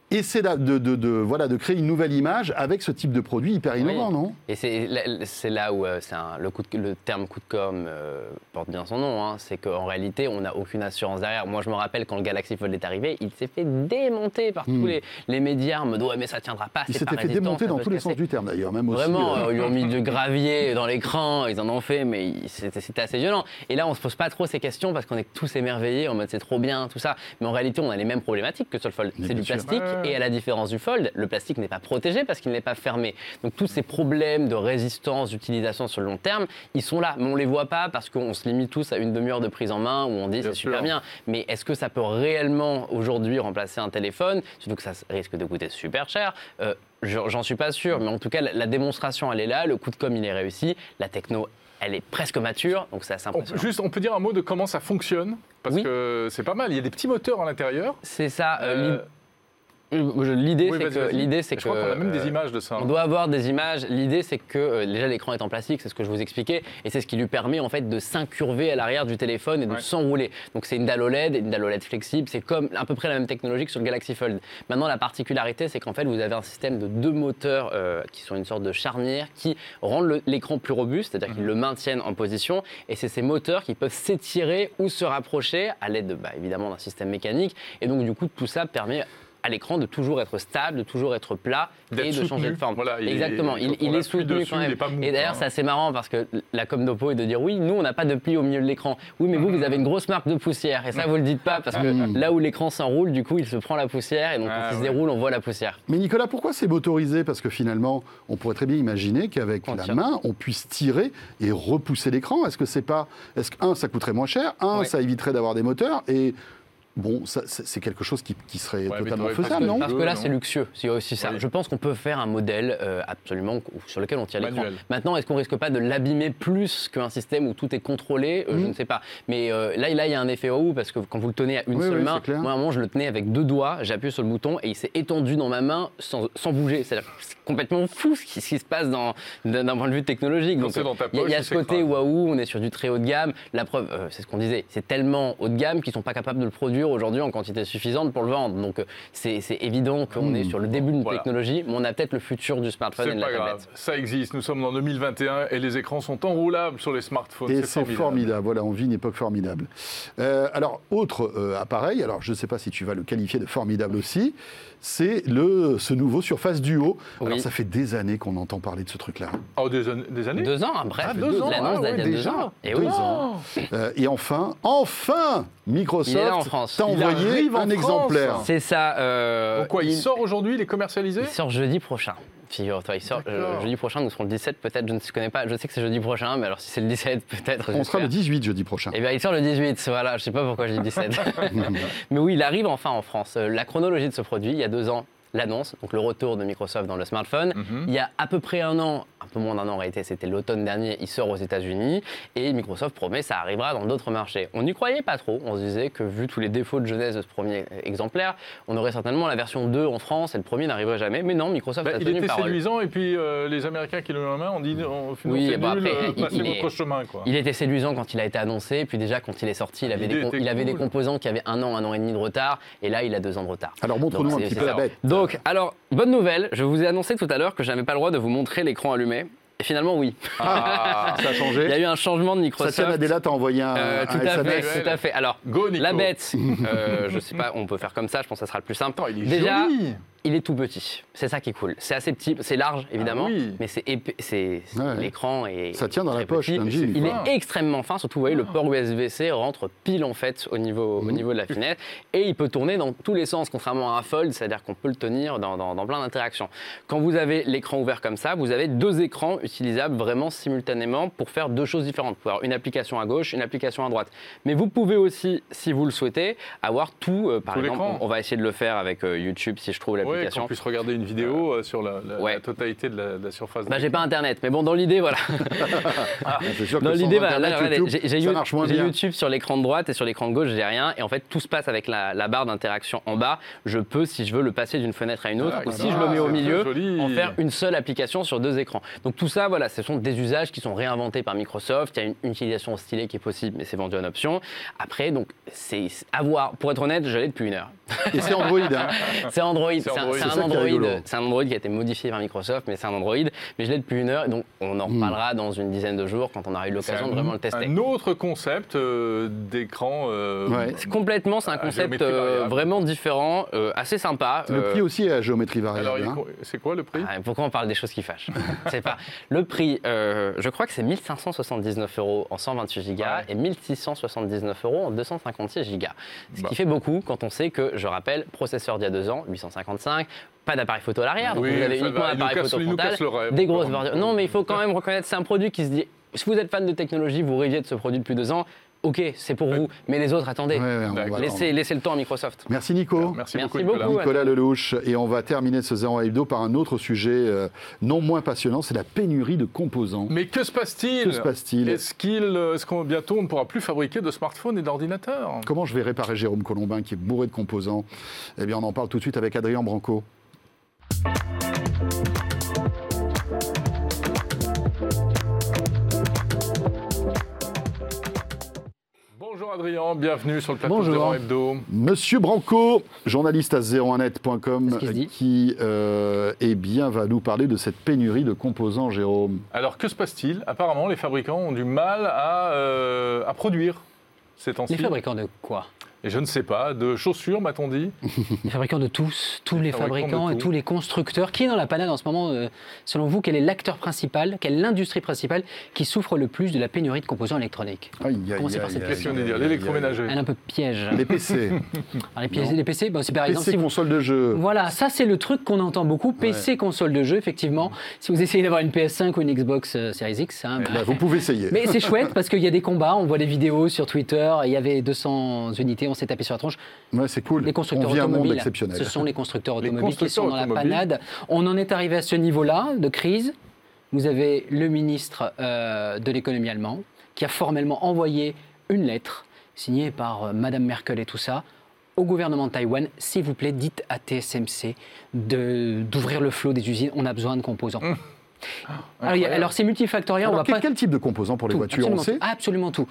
Speaker 1: essaie de, de- de- de- voilà, de créer une nouvelle image avec ce type de produit hyper innovant,
Speaker 5: Oui.
Speaker 1: non?
Speaker 5: Et c'est là- c'est là où euh, c'est un- le, coup de- le terme coup de com euh, porte bien son nom. hein. c'est qu'en réalité, on n'a aucune assurance derrière. Moi, je me rappelle quand le Galaxy Fold est arrivé, il s'est fait démonter par
Speaker 1: Hmm.
Speaker 5: tous les, les médias en mode ouais, mais ça tiendra pas.
Speaker 1: Il s'était fait démonter dans tous
Speaker 5: se
Speaker 1: les sens du terme d'ailleurs, même aussi.
Speaker 5: Vraiment,
Speaker 1: euh,
Speaker 5: euh, ils lui ont mis du gravier dans l'écran, ils en ont fait, mais c'était assez violent. Et là, on se pose pas trop ces questions parce qu'on est tous émerveillés en mode c'est trop bien, tout ça. Mais en réalité, on a les mêmes problématiques que sur le Fold. C'est du plastique. Et à la différence du Fold, le plastique n'est pas protégé parce qu'il n'est pas fermé. Donc tous ces problèmes de résistance, d'utilisation sur le long terme, ils sont là, mais on les voit pas parce qu'on se limite tous à une demi-heure de prise en main où on dit c'est super bien. Mais est-ce que ça peut réellement aujourd'hui remplacer un téléphone? Surtout que ça risque de coûter super cher. Euh, J'en suis pas sûr, mais en tout cas, la, démonstration, elle est là. Le coup de com, il est réussi. La techno, elle est presque mature, donc c'est assez
Speaker 2: On
Speaker 5: impressionnant.
Speaker 2: juste, on peut dire un mot de comment ça fonctionne? Parce
Speaker 5: Oui.
Speaker 2: que c'est pas mal. Il y a des petits moteurs à l'intérieur.
Speaker 5: C'est ça. euh,
Speaker 2: euh,
Speaker 5: L'idée,
Speaker 2: oui,
Speaker 5: c'est que, l'idée, c'est
Speaker 2: Je crois qu'on a même des
Speaker 5: euh,
Speaker 2: images de ça.
Speaker 5: On doit avoir des images. L'idée, c'est que euh, déjà l'écran est en plastique, c'est ce que je vous expliquais, et c'est ce qui lui permet en fait de s'incurver à l'arrière du téléphone et de
Speaker 2: Ouais.
Speaker 5: s'enrouler. Donc c'est une dalle OLED, une dalle OLED flexible. C'est comme à peu près la même technologie que sur le Galaxy Fold. Maintenant, la particularité, c'est qu'en fait, vous avez un système de deux moteurs euh, qui sont une sorte de charnière qui rendent l'écran plus robuste, c'est-à-dire
Speaker 2: Mhm.
Speaker 5: qu'ils le maintiennent en position. Et c'est ces moteurs qui peuvent s'étirer ou se rapprocher à l'aide, de, bah, évidemment, d'un système mécanique. Et donc, du coup, tout ça permet à l'écran de toujours être stable, de toujours être plat et de changer de forme.
Speaker 2: Voilà, il est-
Speaker 5: Exactement, il, est soutenu
Speaker 2: dessus,
Speaker 5: quand
Speaker 2: il
Speaker 5: même.
Speaker 2: est pas mou,
Speaker 5: et d'ailleurs, c'est assez marrant parce que la com d'Oppo est de dire oui, nous on n'a pas de pli au milieu de l'écran. Oui, mais vous, vous avez une grosse marque de poussière et ça vous le dites pas parce que
Speaker 1: Mm.
Speaker 5: là où l'écran s'enroule, du coup, il se prend la poussière et donc
Speaker 2: Ah,
Speaker 5: quand il se déroule, on voit la poussière.
Speaker 1: Mais Nicolas, pourquoi c'est motorisé? Parce que finalement, on pourrait très bien imaginer qu'avec la
Speaker 5: tire.
Speaker 1: main, on puisse tirer et repousser l'écran. Est-ce que c'est pas. Est-ce que, un, ça coûterait moins cher Un,
Speaker 5: Ouais.
Speaker 1: ça éviterait d'avoir des moteurs Et bon, ça, c'est quelque chose qui, qui serait
Speaker 2: Ouais,
Speaker 1: totalement faisable, non
Speaker 5: Parce que là, c'est luxueux, c'est aussi ça.
Speaker 2: Oui.
Speaker 5: Je pense qu'on peut faire un modèle euh, absolument sur lequel on tire l'écran. Maintenant, est-ce qu'on risque pas de l'abîmer plus qu'un système où tout est contrôlé? Euh, Je
Speaker 1: Mhm.
Speaker 5: ne sais pas. Mais euh, là, là, il y a un effet waouh parce que quand vous le tenez à une
Speaker 1: Oui,
Speaker 5: seule
Speaker 1: oui,
Speaker 5: main, moi, à un moment, je le tenais avec deux doigts, j'ai appuyé sur le bouton et il s'est étendu dans ma main sans, sans bouger. C'est complètement fou ce qui, ce qui se passe dans- d'un point de vue technologique. Donc, il y a- ce côté waouh, on est sur du très haut de gamme. La preuve, euh, c'est ce qu'on disait, c'est tellement haut de gamme qu'ils sont pas capables de le produire aujourd'hui en quantité suffisante pour le vendre. Donc euh, c'est évident qu'on est sur le début d'une
Speaker 2: Voilà.
Speaker 5: technologie, mais on a peut-être le futur du smartphone et
Speaker 2: C'est
Speaker 5: de la
Speaker 2: pas grave,
Speaker 5: tablette.
Speaker 2: ça existe. Nous sommes en 2021 et les écrans sont enroulables sur les smartphones.
Speaker 1: Et c'est formidable. voilà, on vit une époque formidable. Euh, alors, autre euh, appareil, alors je ne sais pas si tu vas le qualifier de formidable aussi, c'est le, ce nouveau Surface Duo. Alors,
Speaker 5: Oui.
Speaker 1: ça fait des années qu'on entend parler de ce truc-là.
Speaker 2: Oh, des, an- des années
Speaker 5: Deux ans, bref,
Speaker 2: Ah, deux ans,
Speaker 5: l'annonce
Speaker 2: ah ouais,
Speaker 1: déjà.
Speaker 5: ans. Et
Speaker 1: Deux ans. Euh, et enfin, enfin, Microsoft t'a envoyé un exemplaire.
Speaker 5: C'est ça. euh,
Speaker 2: Donc quoi, il,
Speaker 5: il,
Speaker 2: sort aujourd'hui, il est commercialisé?
Speaker 5: Il sort jeudi prochain. Figure-toi, il sort euh, jeudi prochain, nous serons le 17 peut-être, je ne connais pas, je sais que c'est jeudi prochain, mais alors si c'est le 17 peut-être.
Speaker 1: On sera le 18 jeudi prochain.
Speaker 5: Eh bien, il sort le 18, voilà, je sais pas pourquoi j'ai dit 17. Mais oui, il arrive enfin en France. Euh, La chronologie de ce produit, il y a deux ans, l'annonce, donc le retour de Microsoft dans le smartphone.
Speaker 2: Mhm.
Speaker 5: Il y a à peu près un an, un peu moins d'un an en réalité, c'était l'automne dernier, il sort aux États-Unis et Microsoft promet ça arrivera dans d'autres marchés. On n'y croyait pas trop, on se disait que vu tous les défauts de jeunesse de ce premier exemplaire, on aurait certainement la version 2 en France et le premier n'arriverait jamais. Mais non, Microsoft
Speaker 2: Bah,
Speaker 5: a
Speaker 2: il
Speaker 5: tenu
Speaker 2: était
Speaker 5: parole.
Speaker 2: séduisant et puis euh, les Américains qui l'ont en main ont dit on,
Speaker 5: Oui, bah,
Speaker 2: nul,
Speaker 5: après,
Speaker 2: euh,
Speaker 5: il- il est-
Speaker 2: votre chemin. Quoi.
Speaker 5: Il était séduisant quand il a été annoncé, puis déjà quand il est sorti, il avait, des,
Speaker 2: était
Speaker 5: il avait des composants qui avaient un an, un an et demi de retard, et là il a deux ans de retard.
Speaker 1: Alors, montre-nous un petit peu la
Speaker 2: ça.
Speaker 1: bête.
Speaker 5: Donc, alors, bonne nouvelle, je vous ai annoncé tout à l'heure que je n'avais pas le droit de vous montrer l'écran allumé. Et finalement, oui.
Speaker 2: Ah, [LAUGHS]
Speaker 1: Ça a
Speaker 5: Il y a
Speaker 1: changé.
Speaker 5: eu un changement de Microsoft.
Speaker 1: Satya Nadella t'a envoyé un,
Speaker 5: Euh,
Speaker 1: un
Speaker 5: tout à
Speaker 1: SMS.
Speaker 5: fait, tout à fait. Alors,
Speaker 2: Go, Nico.
Speaker 5: la bête, [LAUGHS] euh, je sais pas, on peut faire comme ça, je pense que ça sera le plus simple.
Speaker 2: Attends, il est
Speaker 5: Déjà,
Speaker 2: joli.
Speaker 5: Il est tout petit. C'est ça qui est cool. C'est assez petit, c'est large évidemment,
Speaker 2: Ah oui.
Speaker 5: mais c'est épais- c'est
Speaker 1: Ouais.
Speaker 5: l'écran est
Speaker 1: Ça tient dans la poche
Speaker 5: petit.
Speaker 1: d'un jean.
Speaker 5: Il
Speaker 2: fin.
Speaker 5: est extrêmement fin, surtout vous voyez le port USB-C rentre pile en fait au niveau,
Speaker 1: Mhm.
Speaker 5: au niveau de la finesse et il peut tourner dans tous les sens contrairement à un fold, c'est-à-dire qu'on peut le tenir dans, dans- dans plein d'interactions. Quand vous avez l'écran ouvert comme ça, vous avez deux écrans utilisables vraiment simultanément pour faire deux choses différentes. Vous pouvez avoir une application à gauche, une application à droite. Mais vous pouvez aussi, si vous le souhaitez, avoir tout. euh, par
Speaker 2: Tout
Speaker 5: exemple, on, on va essayer de le faire avec euh, YouTube si je trouve
Speaker 2: Ouais,
Speaker 5: l'application.
Speaker 2: qu'on puisse regarder une vidéo euh, sur la, la-
Speaker 5: ouais.
Speaker 2: la totalité de la, de la surface.
Speaker 5: Bah, j'ai pas internet, mais bon, dans l'idée, voilà. [LAUGHS]
Speaker 1: Ah, sûr
Speaker 5: Dans l'idée, voilà, j'ai. YouTube sur l'écran de droite et sur l'écran de gauche, j'ai rien. Et en fait, tout se passe avec la, la barre d'interaction en bas. Je peux, si je veux, le passer d'une fenêtre à une autre,
Speaker 2: Ah,
Speaker 5: ou si je le mets au milieu, en faire une seule application sur deux écrans. Donc tout ça, voilà, ce sont des usages qui sont réinventés par Microsoft. Il y a une, une utilisation stylée qui est possible, mais c'est vendu en option. Après, donc, c'est à voir. Pour être honnête, je l'ai depuis une heure.
Speaker 1: Et c'est Android. hein. [LAUGHS]
Speaker 5: C'est Android, c'est un,
Speaker 2: Android.
Speaker 5: c'est un Android,
Speaker 1: rigolo.
Speaker 5: c'est un Android qui a été modifié par Microsoft, mais c'est un Android. Mais je l'ai depuis une heure, et donc on en
Speaker 1: Hmm.
Speaker 5: reparlera dans une dizaine de jours quand on aura eu
Speaker 2: C'est
Speaker 5: l'occasion de
Speaker 2: un-
Speaker 5: vraiment le tester.
Speaker 2: Un autre concept euh, d'écran. euh,
Speaker 1: Ouais.
Speaker 5: C'est complètement, c'est un concept euh, vraiment différent, euh, assez sympa.
Speaker 1: Le
Speaker 5: euh,
Speaker 1: prix aussi est à géométrie variable. Hein.
Speaker 2: c'est quoi le prix?
Speaker 5: Ah, pourquoi on parle des choses qui fâchent? [LAUGHS] C'est pas le prix. euh, je crois que c'est 1579 euros en 128 Go
Speaker 2: Ouais.
Speaker 5: et 1679 euros en 256 Go. Ce
Speaker 2: Bah.
Speaker 5: qui fait beaucoup quand on sait que, je rappelle, processeur d'il y a deux ans, 855, pas d'appareil photo à l'arrière, donc
Speaker 2: Oui,
Speaker 5: vous avez uniquement
Speaker 2: va,
Speaker 5: un appareil
Speaker 2: casse-
Speaker 5: photo frontal,
Speaker 2: rêve.
Speaker 5: des grosses bordures. Non, mais il faut quand même reconnaître, c'est un produit qui se dit. Si vous êtes fan de technologie, vous rêviez de ce produit depuis deux ans. Ok, c'est pour vous, mais les autres, attendez.
Speaker 1: Ouais, ouais, on.
Speaker 5: Laissez, laissez le temps à Microsoft.
Speaker 1: Merci Nico.
Speaker 2: Merci,
Speaker 5: Merci
Speaker 2: beaucoup, Nicolas.
Speaker 5: beaucoup.
Speaker 1: Nicolas Lelouch. Et on va terminer ce Zéro Hebdo par un autre sujet euh, non moins passionnant, c'est la pénurie de composants.
Speaker 2: Mais que se passe-t-il
Speaker 1: Que se passe-t-il
Speaker 2: Est-ce qu'il, euh, est-ce qu'on bientôt on ne pourra plus fabriquer de smartphones et d'ordinateurs?
Speaker 1: Comment je vais réparer Jérôme Colombin qui est bourré de composants? Eh bien, on en parle tout de suite avec Adrien Branco.
Speaker 2: Adrien, bienvenue sur le plateau
Speaker 3: Bonjour.
Speaker 2: de Hebdo.
Speaker 1: Monsieur Branco, journaliste à 01net.com,
Speaker 5: Qu'est-ce qu'il se dit
Speaker 1: qui euh, eh bien, va nous parler de cette pénurie de composants, Jérôme.
Speaker 2: Alors que se passe-t-il? Apparemment, les fabricants ont du mal à, euh, à produire ces temps-ci.
Speaker 3: Les fabricants de quoi?
Speaker 2: Et je ne sais pas, de chaussures, m'a-t-on dit [LAUGHS]
Speaker 3: Les fabricants de tous, tous les
Speaker 2: fabricants
Speaker 3: fabricants et tous les constructeurs. Qui est dans la panade en ce moment euh, Selon vous, quel est l'acteur principal, quelle est l'industrie principale qui souffre le plus de la pénurie de composants électroniques
Speaker 1: Aïe, aïe,
Speaker 3: Commencez par
Speaker 1: aïe,
Speaker 3: cette
Speaker 2: veut dire L'électroménager.
Speaker 3: Elle est un peu piège.
Speaker 1: Les PC. [LAUGHS]
Speaker 3: Alors, les, PC, les PC, bon, c'est par exemple
Speaker 1: PC,
Speaker 3: si vous-
Speaker 1: console de jeu.
Speaker 3: Voilà, ça c'est le truc qu'on entend beaucoup. PC, console de jeu, effectivement. Si vous essayez d'avoir une PS5 ou une Xbox euh, Series X, hein, bah,
Speaker 1: Bah, vous pouvez essayer.
Speaker 3: mais c'est [LAUGHS] chouette parce qu'il y a des combats, on voit des vidéos sur Twitter, il y avait 200 unités, on
Speaker 6: s'est tapé sur la tronche.
Speaker 1: Ouais, c'est cool.
Speaker 6: Les constructeurs
Speaker 1: On vit un monde
Speaker 6: automobiles,
Speaker 1: exceptionnel.
Speaker 6: ce sont les constructeurs [LAUGHS]
Speaker 2: Les
Speaker 6: automobiles qui sont dans la
Speaker 2: automobiles.
Speaker 6: panade. On en est arrivé à ce niveau-là de crise. Vous avez le ministre euh, de l'économie allemand qui a formellement envoyé une lettre signée par euh, Madame Merkel et tout ça au gouvernement de Taïwan. S'il vous plaît, dites à TSMC d'ouvrir le flot des usines. On a besoin de composants. Alors, il y a- alors, c'est multifactoriel. on va
Speaker 1: quel,
Speaker 6: pas
Speaker 1: quel type de composants pour les
Speaker 6: tout,
Speaker 1: voitures On sait
Speaker 6: absolument tout.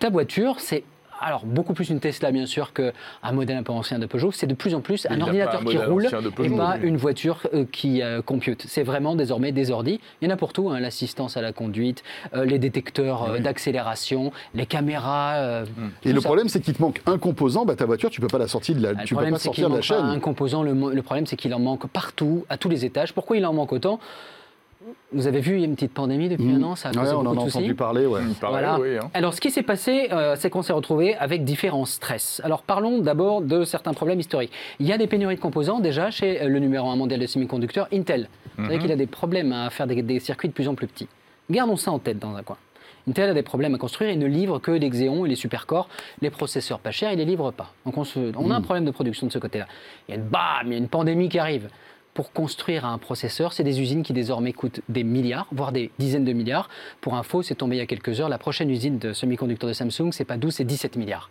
Speaker 6: Ta voiture, c'est alors beaucoup plus une Tesla bien sûr qu'un modèle un peu ancien de Peugeot. C'est de plus en plus un ordinateur
Speaker 2: un
Speaker 6: qui roule et pas
Speaker 2: oui.
Speaker 6: une voiture euh, qui euh, compute. C'est vraiment désormais des ordi. Il y en a pour tout, hein, l'assistance à la conduite, euh, les détecteurs euh, d'accélération, les caméras. euh,
Speaker 1: Et le
Speaker 6: ça.
Speaker 1: problème, c'est qu'il te manque un composant. Bah, ta voiture, tu peux pas la sortir de la,
Speaker 6: Ah, Le
Speaker 1: tu peux pas sortir de la
Speaker 6: pas
Speaker 1: chaîne.
Speaker 6: un composant. Le problème, c'est qu'il en manque partout, à tous les étages. Pourquoi il en manque autant? Vous avez vu, il y a une petite pandémie depuis un an, ça a
Speaker 1: Ouais,
Speaker 6: causé
Speaker 1: on en
Speaker 6: beaucoup
Speaker 1: a
Speaker 6: de soucis.
Speaker 1: entendu parler. Ouais.
Speaker 2: Paraît,
Speaker 6: Voilà.
Speaker 2: oui, hein.
Speaker 6: Alors, ce qui s'est passé, euh, c'est qu'on s'est retrouvé avec différents stress. Alors, parlons d'abord de certains problèmes historiques. Il y a des pénuries de composants déjà chez euh, le numéro un mondial des semi-conducteurs, Intel. Vous savez qu'il a des problèmes à faire des, des circuits de plus en plus petits. Gardons ça en tête dans un coin. Intel a des problèmes à construire, il ne livre que les Xeon et les supercores, les processeurs pas chers, il ne les livre pas. Donc on, se- on a un problème de production de ce côté-là. Il y a une bam, il y a une pandémie qui arrive. Pour construire un processeur, c'est des usines qui désormais coûtent des milliards, voire des dizaines de milliards. Pour info, c'est tombé il y a quelques heures, la prochaine usine de semi-conducteurs de Samsung, c'est pas 12, c'est 17 milliards.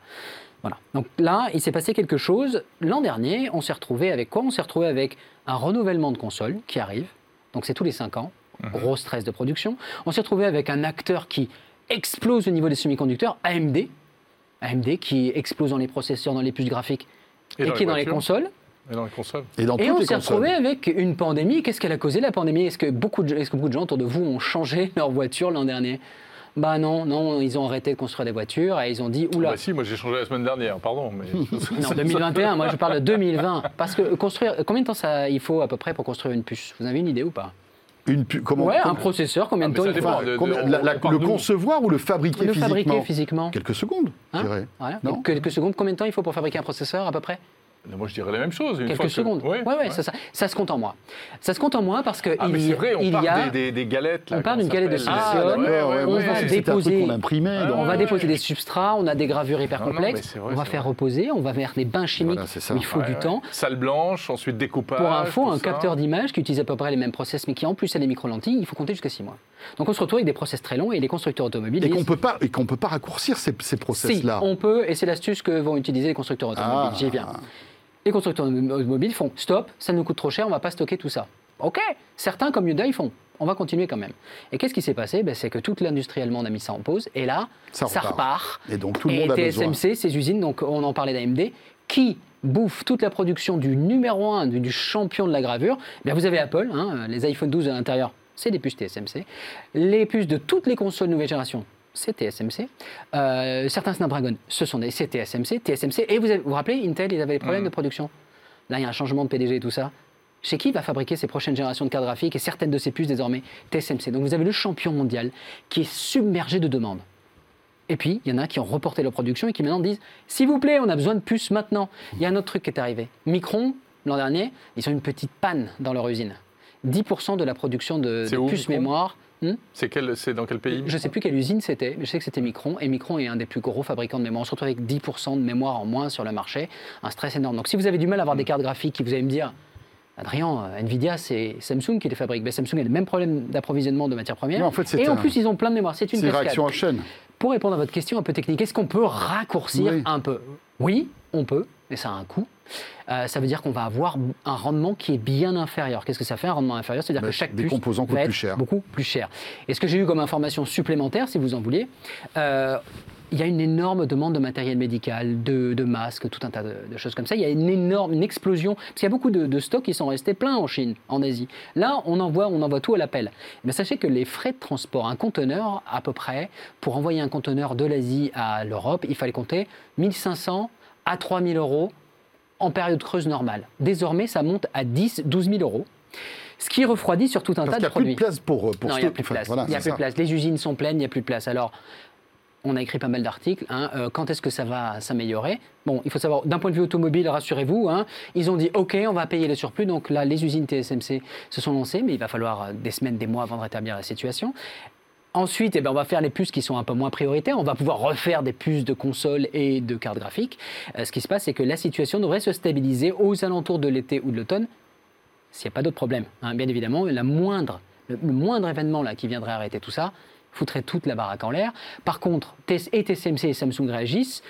Speaker 6: Voilà. Donc là, il s'est passé quelque chose. L'an dernier, on s'est retrouvé avec quoi? On s'est retrouvé avec un renouvellement de console qui arrive. Donc c'est tous les 5 ans. Gros stress de production. On s'est retrouvé avec un acteur qui explose au niveau des semi-conducteurs, AMD. AMD qui explose dans les processeurs, dans les puces graphiques et,
Speaker 2: dans
Speaker 6: qui est dans les consoles.
Speaker 2: Et dans les consoles.
Speaker 1: Et dans
Speaker 6: Et
Speaker 1: toutes
Speaker 6: on s'est retrouvé avec une pandémie. Qu'est-ce qu'elle a causé la pandémie? Est-ce que, beaucoup de, est-ce que beaucoup de gens autour de vous ont changé [LAUGHS] leur voiture l'an dernier? Bah non, non, ils ont arrêté de construire des voitures et ils ont dit oula.
Speaker 2: Bah si, moi j'ai changé la semaine dernière, pardon. Mais... [LAUGHS]
Speaker 6: Non, 2021, moi je parle de 2020. Parce que construire, combien de temps ça, il faut à peu près pour construire une puce? Vous avez une idée ou pas?
Speaker 1: Une pu- comment,
Speaker 6: Ouais, un processeur, combien
Speaker 2: Ah,
Speaker 6: temps il faut
Speaker 2: de- de-
Speaker 1: combien-
Speaker 2: on-
Speaker 1: la- la-
Speaker 2: on parle
Speaker 1: le concevoir ou le fabriquer
Speaker 6: Le
Speaker 1: physiquement
Speaker 6: fabriquer physiquement?
Speaker 1: Quelques secondes,
Speaker 6: Hein?
Speaker 1: je dirais.
Speaker 6: Voilà.
Speaker 1: Non?
Speaker 6: Quelques secondes, combien de temps il faut pour fabriquer un processeur à peu près?
Speaker 2: Moi je dirais la même chose. Une fois
Speaker 6: Quelques
Speaker 2: que-
Speaker 6: secondes.
Speaker 2: Ouais,
Speaker 6: ouais, ouais, Ça, ça, se compte en mois. Ça se compte en mois parce que
Speaker 2: Ah,
Speaker 6: il, y-
Speaker 2: vrai, on
Speaker 6: il y a.
Speaker 2: des, galettes. Là,
Speaker 6: on parle d'une galette de silicium.
Speaker 2: Ah,
Speaker 6: on va déposer-
Speaker 1: imprimait.
Speaker 2: Ah,
Speaker 6: On va déposer des substrats, on a des gravures hyper
Speaker 2: Non, non,
Speaker 6: complexes,
Speaker 2: vrai,
Speaker 6: on va faire
Speaker 2: vrai.
Speaker 6: reposer, on va faire des bains chimiques,
Speaker 1: Voilà,
Speaker 6: il faut du temps.
Speaker 2: Salle blanche, ensuite découpage.
Speaker 6: Pour info, un capteur d'image qui utilise à peu près les mêmes process, mais qui en plus a des micro-lentilles, il faut compter jusqu'à 6 mois. Donc on se retrouve avec des process très longs et les constructeurs automobiles
Speaker 1: Et qu'on peut pas, et qu'on peut pas raccourcir ces, ces
Speaker 6: si,
Speaker 1: process-là.
Speaker 6: on peut, et c'est l'astuce que vont utiliser les constructeurs automobiles.
Speaker 1: Ah.
Speaker 6: J'y viens. Les constructeurs automobiles font stop, ça nous coûte trop cher, on va pas stocker tout ça. Ok, certains comme Hyundai font. On va continuer quand même. Et qu'est-ce qui s'est passé? Ben, C'est que toute l'industrie allemande a mis ça en pause. Et là,
Speaker 1: Ça
Speaker 6: ça,
Speaker 1: repart.
Speaker 6: repart.
Speaker 1: Et donc tout le
Speaker 6: et
Speaker 1: monde besoin.
Speaker 6: TSMC, ces usines, donc on en parlait d'AMD, qui bouffe toute la production du numéro 1, du, du champion de la gravure. Bien, vous avez Apple, hein, les iPhone 12 à l'intérieur, c'est des puces TSMC. Les puces de toutes les consoles nouvelle génération, c'est TSMC. Euh, certains Snapdragon, ce sont des c'est TSMC, TSMC. Et vous avez- vous vous rappelez, Intel, ils avaient des problèmes de production. Là, il y a un changement de PDG et tout ça. Chez qui va fabriquer ces prochaines générations de cartes graphiques et certaines de ces puces désormais TSMC. Donc vous avez le champion mondial qui est submergé de demandes. Et puis, il y en a qui ont reporté leur production et qui maintenant disent S'il vous plaît, on a besoin de puces maintenant. Il y a un autre truc qui est arrivé. Micron, l'an dernier, ils ont une petite panne dans leur usine. 10% de la production de, de puces mémoire. Hmm
Speaker 2: C'est dans quel pays
Speaker 6: je ne sais plus quelle usine c'était, mais je sais que c'était Micron. Et Micron est un des plus gros fabricants de mémoire. On se retrouve avec 10% de mémoire en moins sur le marché. Un stress énorme. Donc si vous avez du mal à avoir des cartes graphiques qui vous allez me dire, Adrien, euh, Nvidia, c'est Samsung qui les fabrique. Ben, Samsung a le même problème d'approvisionnement de matières premières.
Speaker 1: En fait,
Speaker 6: et en plus, ils ont plein de mémoire. C'est une
Speaker 1: réaction en chaîne.
Speaker 6: Pour répondre à votre question un peu technique, est-ce qu'on peut raccourcir
Speaker 1: Oui.
Speaker 6: un peu? Oui, on peut, mais ça a un coût. Euh, ça veut dire qu'on va avoir un rendement qui est bien inférieur. Qu'est-ce que ça fait un rendement inférieur? C'est-à-dire
Speaker 1: Bah,
Speaker 6: que chaque
Speaker 1: des
Speaker 6: puce
Speaker 1: composants
Speaker 6: va
Speaker 1: plus
Speaker 6: être
Speaker 1: cher.
Speaker 6: beaucoup plus cher. Et ce que j'ai eu comme information supplémentaire, si vous en vouliez, euh, il y a une énorme demande de matériel médical, de, de masques, tout un tas de, de choses comme ça. Il y a une énorme une explosion, parce qu'il y a beaucoup de, de stocks qui sont restés pleins en Chine, en Asie. Là, on envoie, on envoie tout à l'appel. Mais sachez que les frais de transport, un conteneur, à peu près, pour envoyer un conteneur de l'Asie à l'Europe, il fallait compter 1500 à 3000 euros en période creuse normale. Désormais, ça monte à 10, 12 000 euros. Ce qui refroidit sur tout un
Speaker 1: Parce
Speaker 6: tas de
Speaker 1: n'y a plus
Speaker 6: produits.
Speaker 1: de place pour, pour
Speaker 6: non, il n'y a plus de place.
Speaker 1: voilà,
Speaker 6: il n'y a
Speaker 1: c'est
Speaker 6: plus de
Speaker 1: ça.
Speaker 6: place. Les usines sont pleines, il n'y a plus de place. Alors, on a écrit pas mal d'articles. hein, euh, quand est-ce que ça va s'améliorer? Bon, il faut savoir, d'un point de vue automobile, rassurez-vous, hein, ils ont dit OK, on va payer le surplus. Donc là, les usines TSMC se sont lancées, mais il va falloir euh, des semaines, des mois avant de rétablir la situation. Ensuite, eh ben, on va faire les puces qui sont un peu moins prioritaires. On va pouvoir refaire des puces de console et de cartes graphiques. Euh, ce qui se passe, c'est que la situation devrait se stabiliser aux alentours de l'été ou de l'automne, s'il n'y a pas d'autres problèmes. hein. Bien évidemment, la moindre, le, moindre événement là, qui viendrait arrêter tout ça foutrait toute la baraque en l'air. Par contre, et TSMC et Samsung réagissent.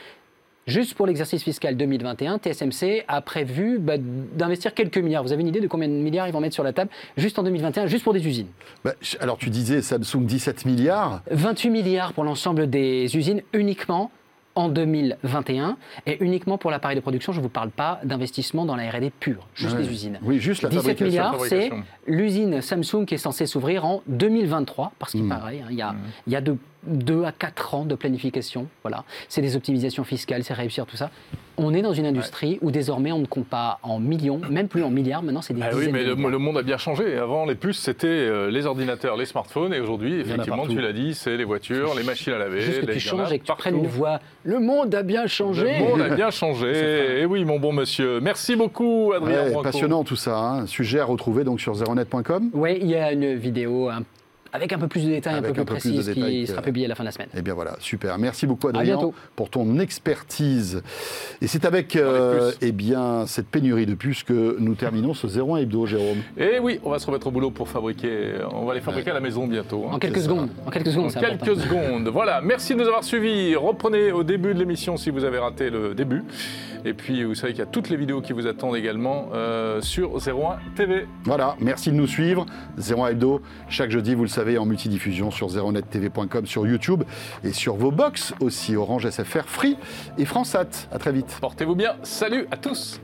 Speaker 6: Juste pour l'exercice fiscal 2021, TSMC a prévu bah, d'investir quelques milliards. Vous avez une idée de combien de milliards ils vont mettre sur la table juste en 2021, juste pour des usines
Speaker 1: Bah, alors tu disais Samsung 17 milliards.
Speaker 6: 28 milliards pour l'ensemble des usines uniquement en 2021 et uniquement pour l'appareil de production. Je ne vous parle pas d'investissement dans la R&D pure, juste
Speaker 1: Ouais.
Speaker 6: les usines.
Speaker 1: Oui, juste la
Speaker 6: 17
Speaker 1: fabrication.
Speaker 6: milliards, c'est l'usine Samsung qui est censée s'ouvrir en 2023, parce qu'il
Speaker 1: Mm.
Speaker 6: paraît, hein, il y a, il y a de 2 à 4 ans de planification. Voilà. C'est des optimisations fiscales, c'est réussir tout ça. On est dans une industrie où désormais on ne compte pas en millions, même plus en milliards, maintenant c'est des
Speaker 2: Ah
Speaker 6: dizaines
Speaker 2: oui, mais
Speaker 6: de
Speaker 2: le, monde a bien changé. Avant, les puces, c'était euh, les ordinateurs, les smartphones, et aujourd'hui, effectivement, tu l'as dit, c'est les voitures, les machines à laver.
Speaker 6: Juste que
Speaker 2: les
Speaker 6: tu changes et que tu prennes une voix. Le monde a bien changé.
Speaker 2: Le monde a bien changé. [LAUGHS] Et oui, mon bon monsieur. Merci beaucoup, Adrien
Speaker 1: Ouais, passionnant tout ça. hein. Sujet à retrouver donc sur zeronet.com.
Speaker 6: Oui, il y a une vidéo un- avec un peu plus de détails, un peu
Speaker 1: un
Speaker 6: plus
Speaker 1: plus de
Speaker 6: précise,
Speaker 1: détails
Speaker 6: qui
Speaker 1: que-
Speaker 6: sera publiée à la fin de la semaine.
Speaker 1: Eh bien voilà, super. Merci beaucoup Adrien pour ton expertise. Et c'est avec euh, eh bien, cette pénurie de puces que nous terminons ce 01 hebdo, Jérôme.
Speaker 2: Et oui, on va se remettre au boulot pour fabriquer. On va les fabriquer à la maison bientôt. hein.
Speaker 6: En quelques secondes. En quelques secondes,
Speaker 2: En quelques
Speaker 6: important.
Speaker 2: secondes. Voilà, merci de nous avoir suivis. Reprenez au début de l'émission si vous avez raté le début. Et puis, vous savez qu'il y a toutes les vidéos qui vous attendent également euh, sur 01 TV.
Speaker 1: Voilà, merci de nous suivre. 01 hebdo, chaque jeudi, vous le savez, savez, en multidiffusion sur zeronettv.com, sur YouTube et sur vos box aussi, Orange SFR Free et Fransat. À très vite.
Speaker 2: Portez-vous bien. Salut à tous.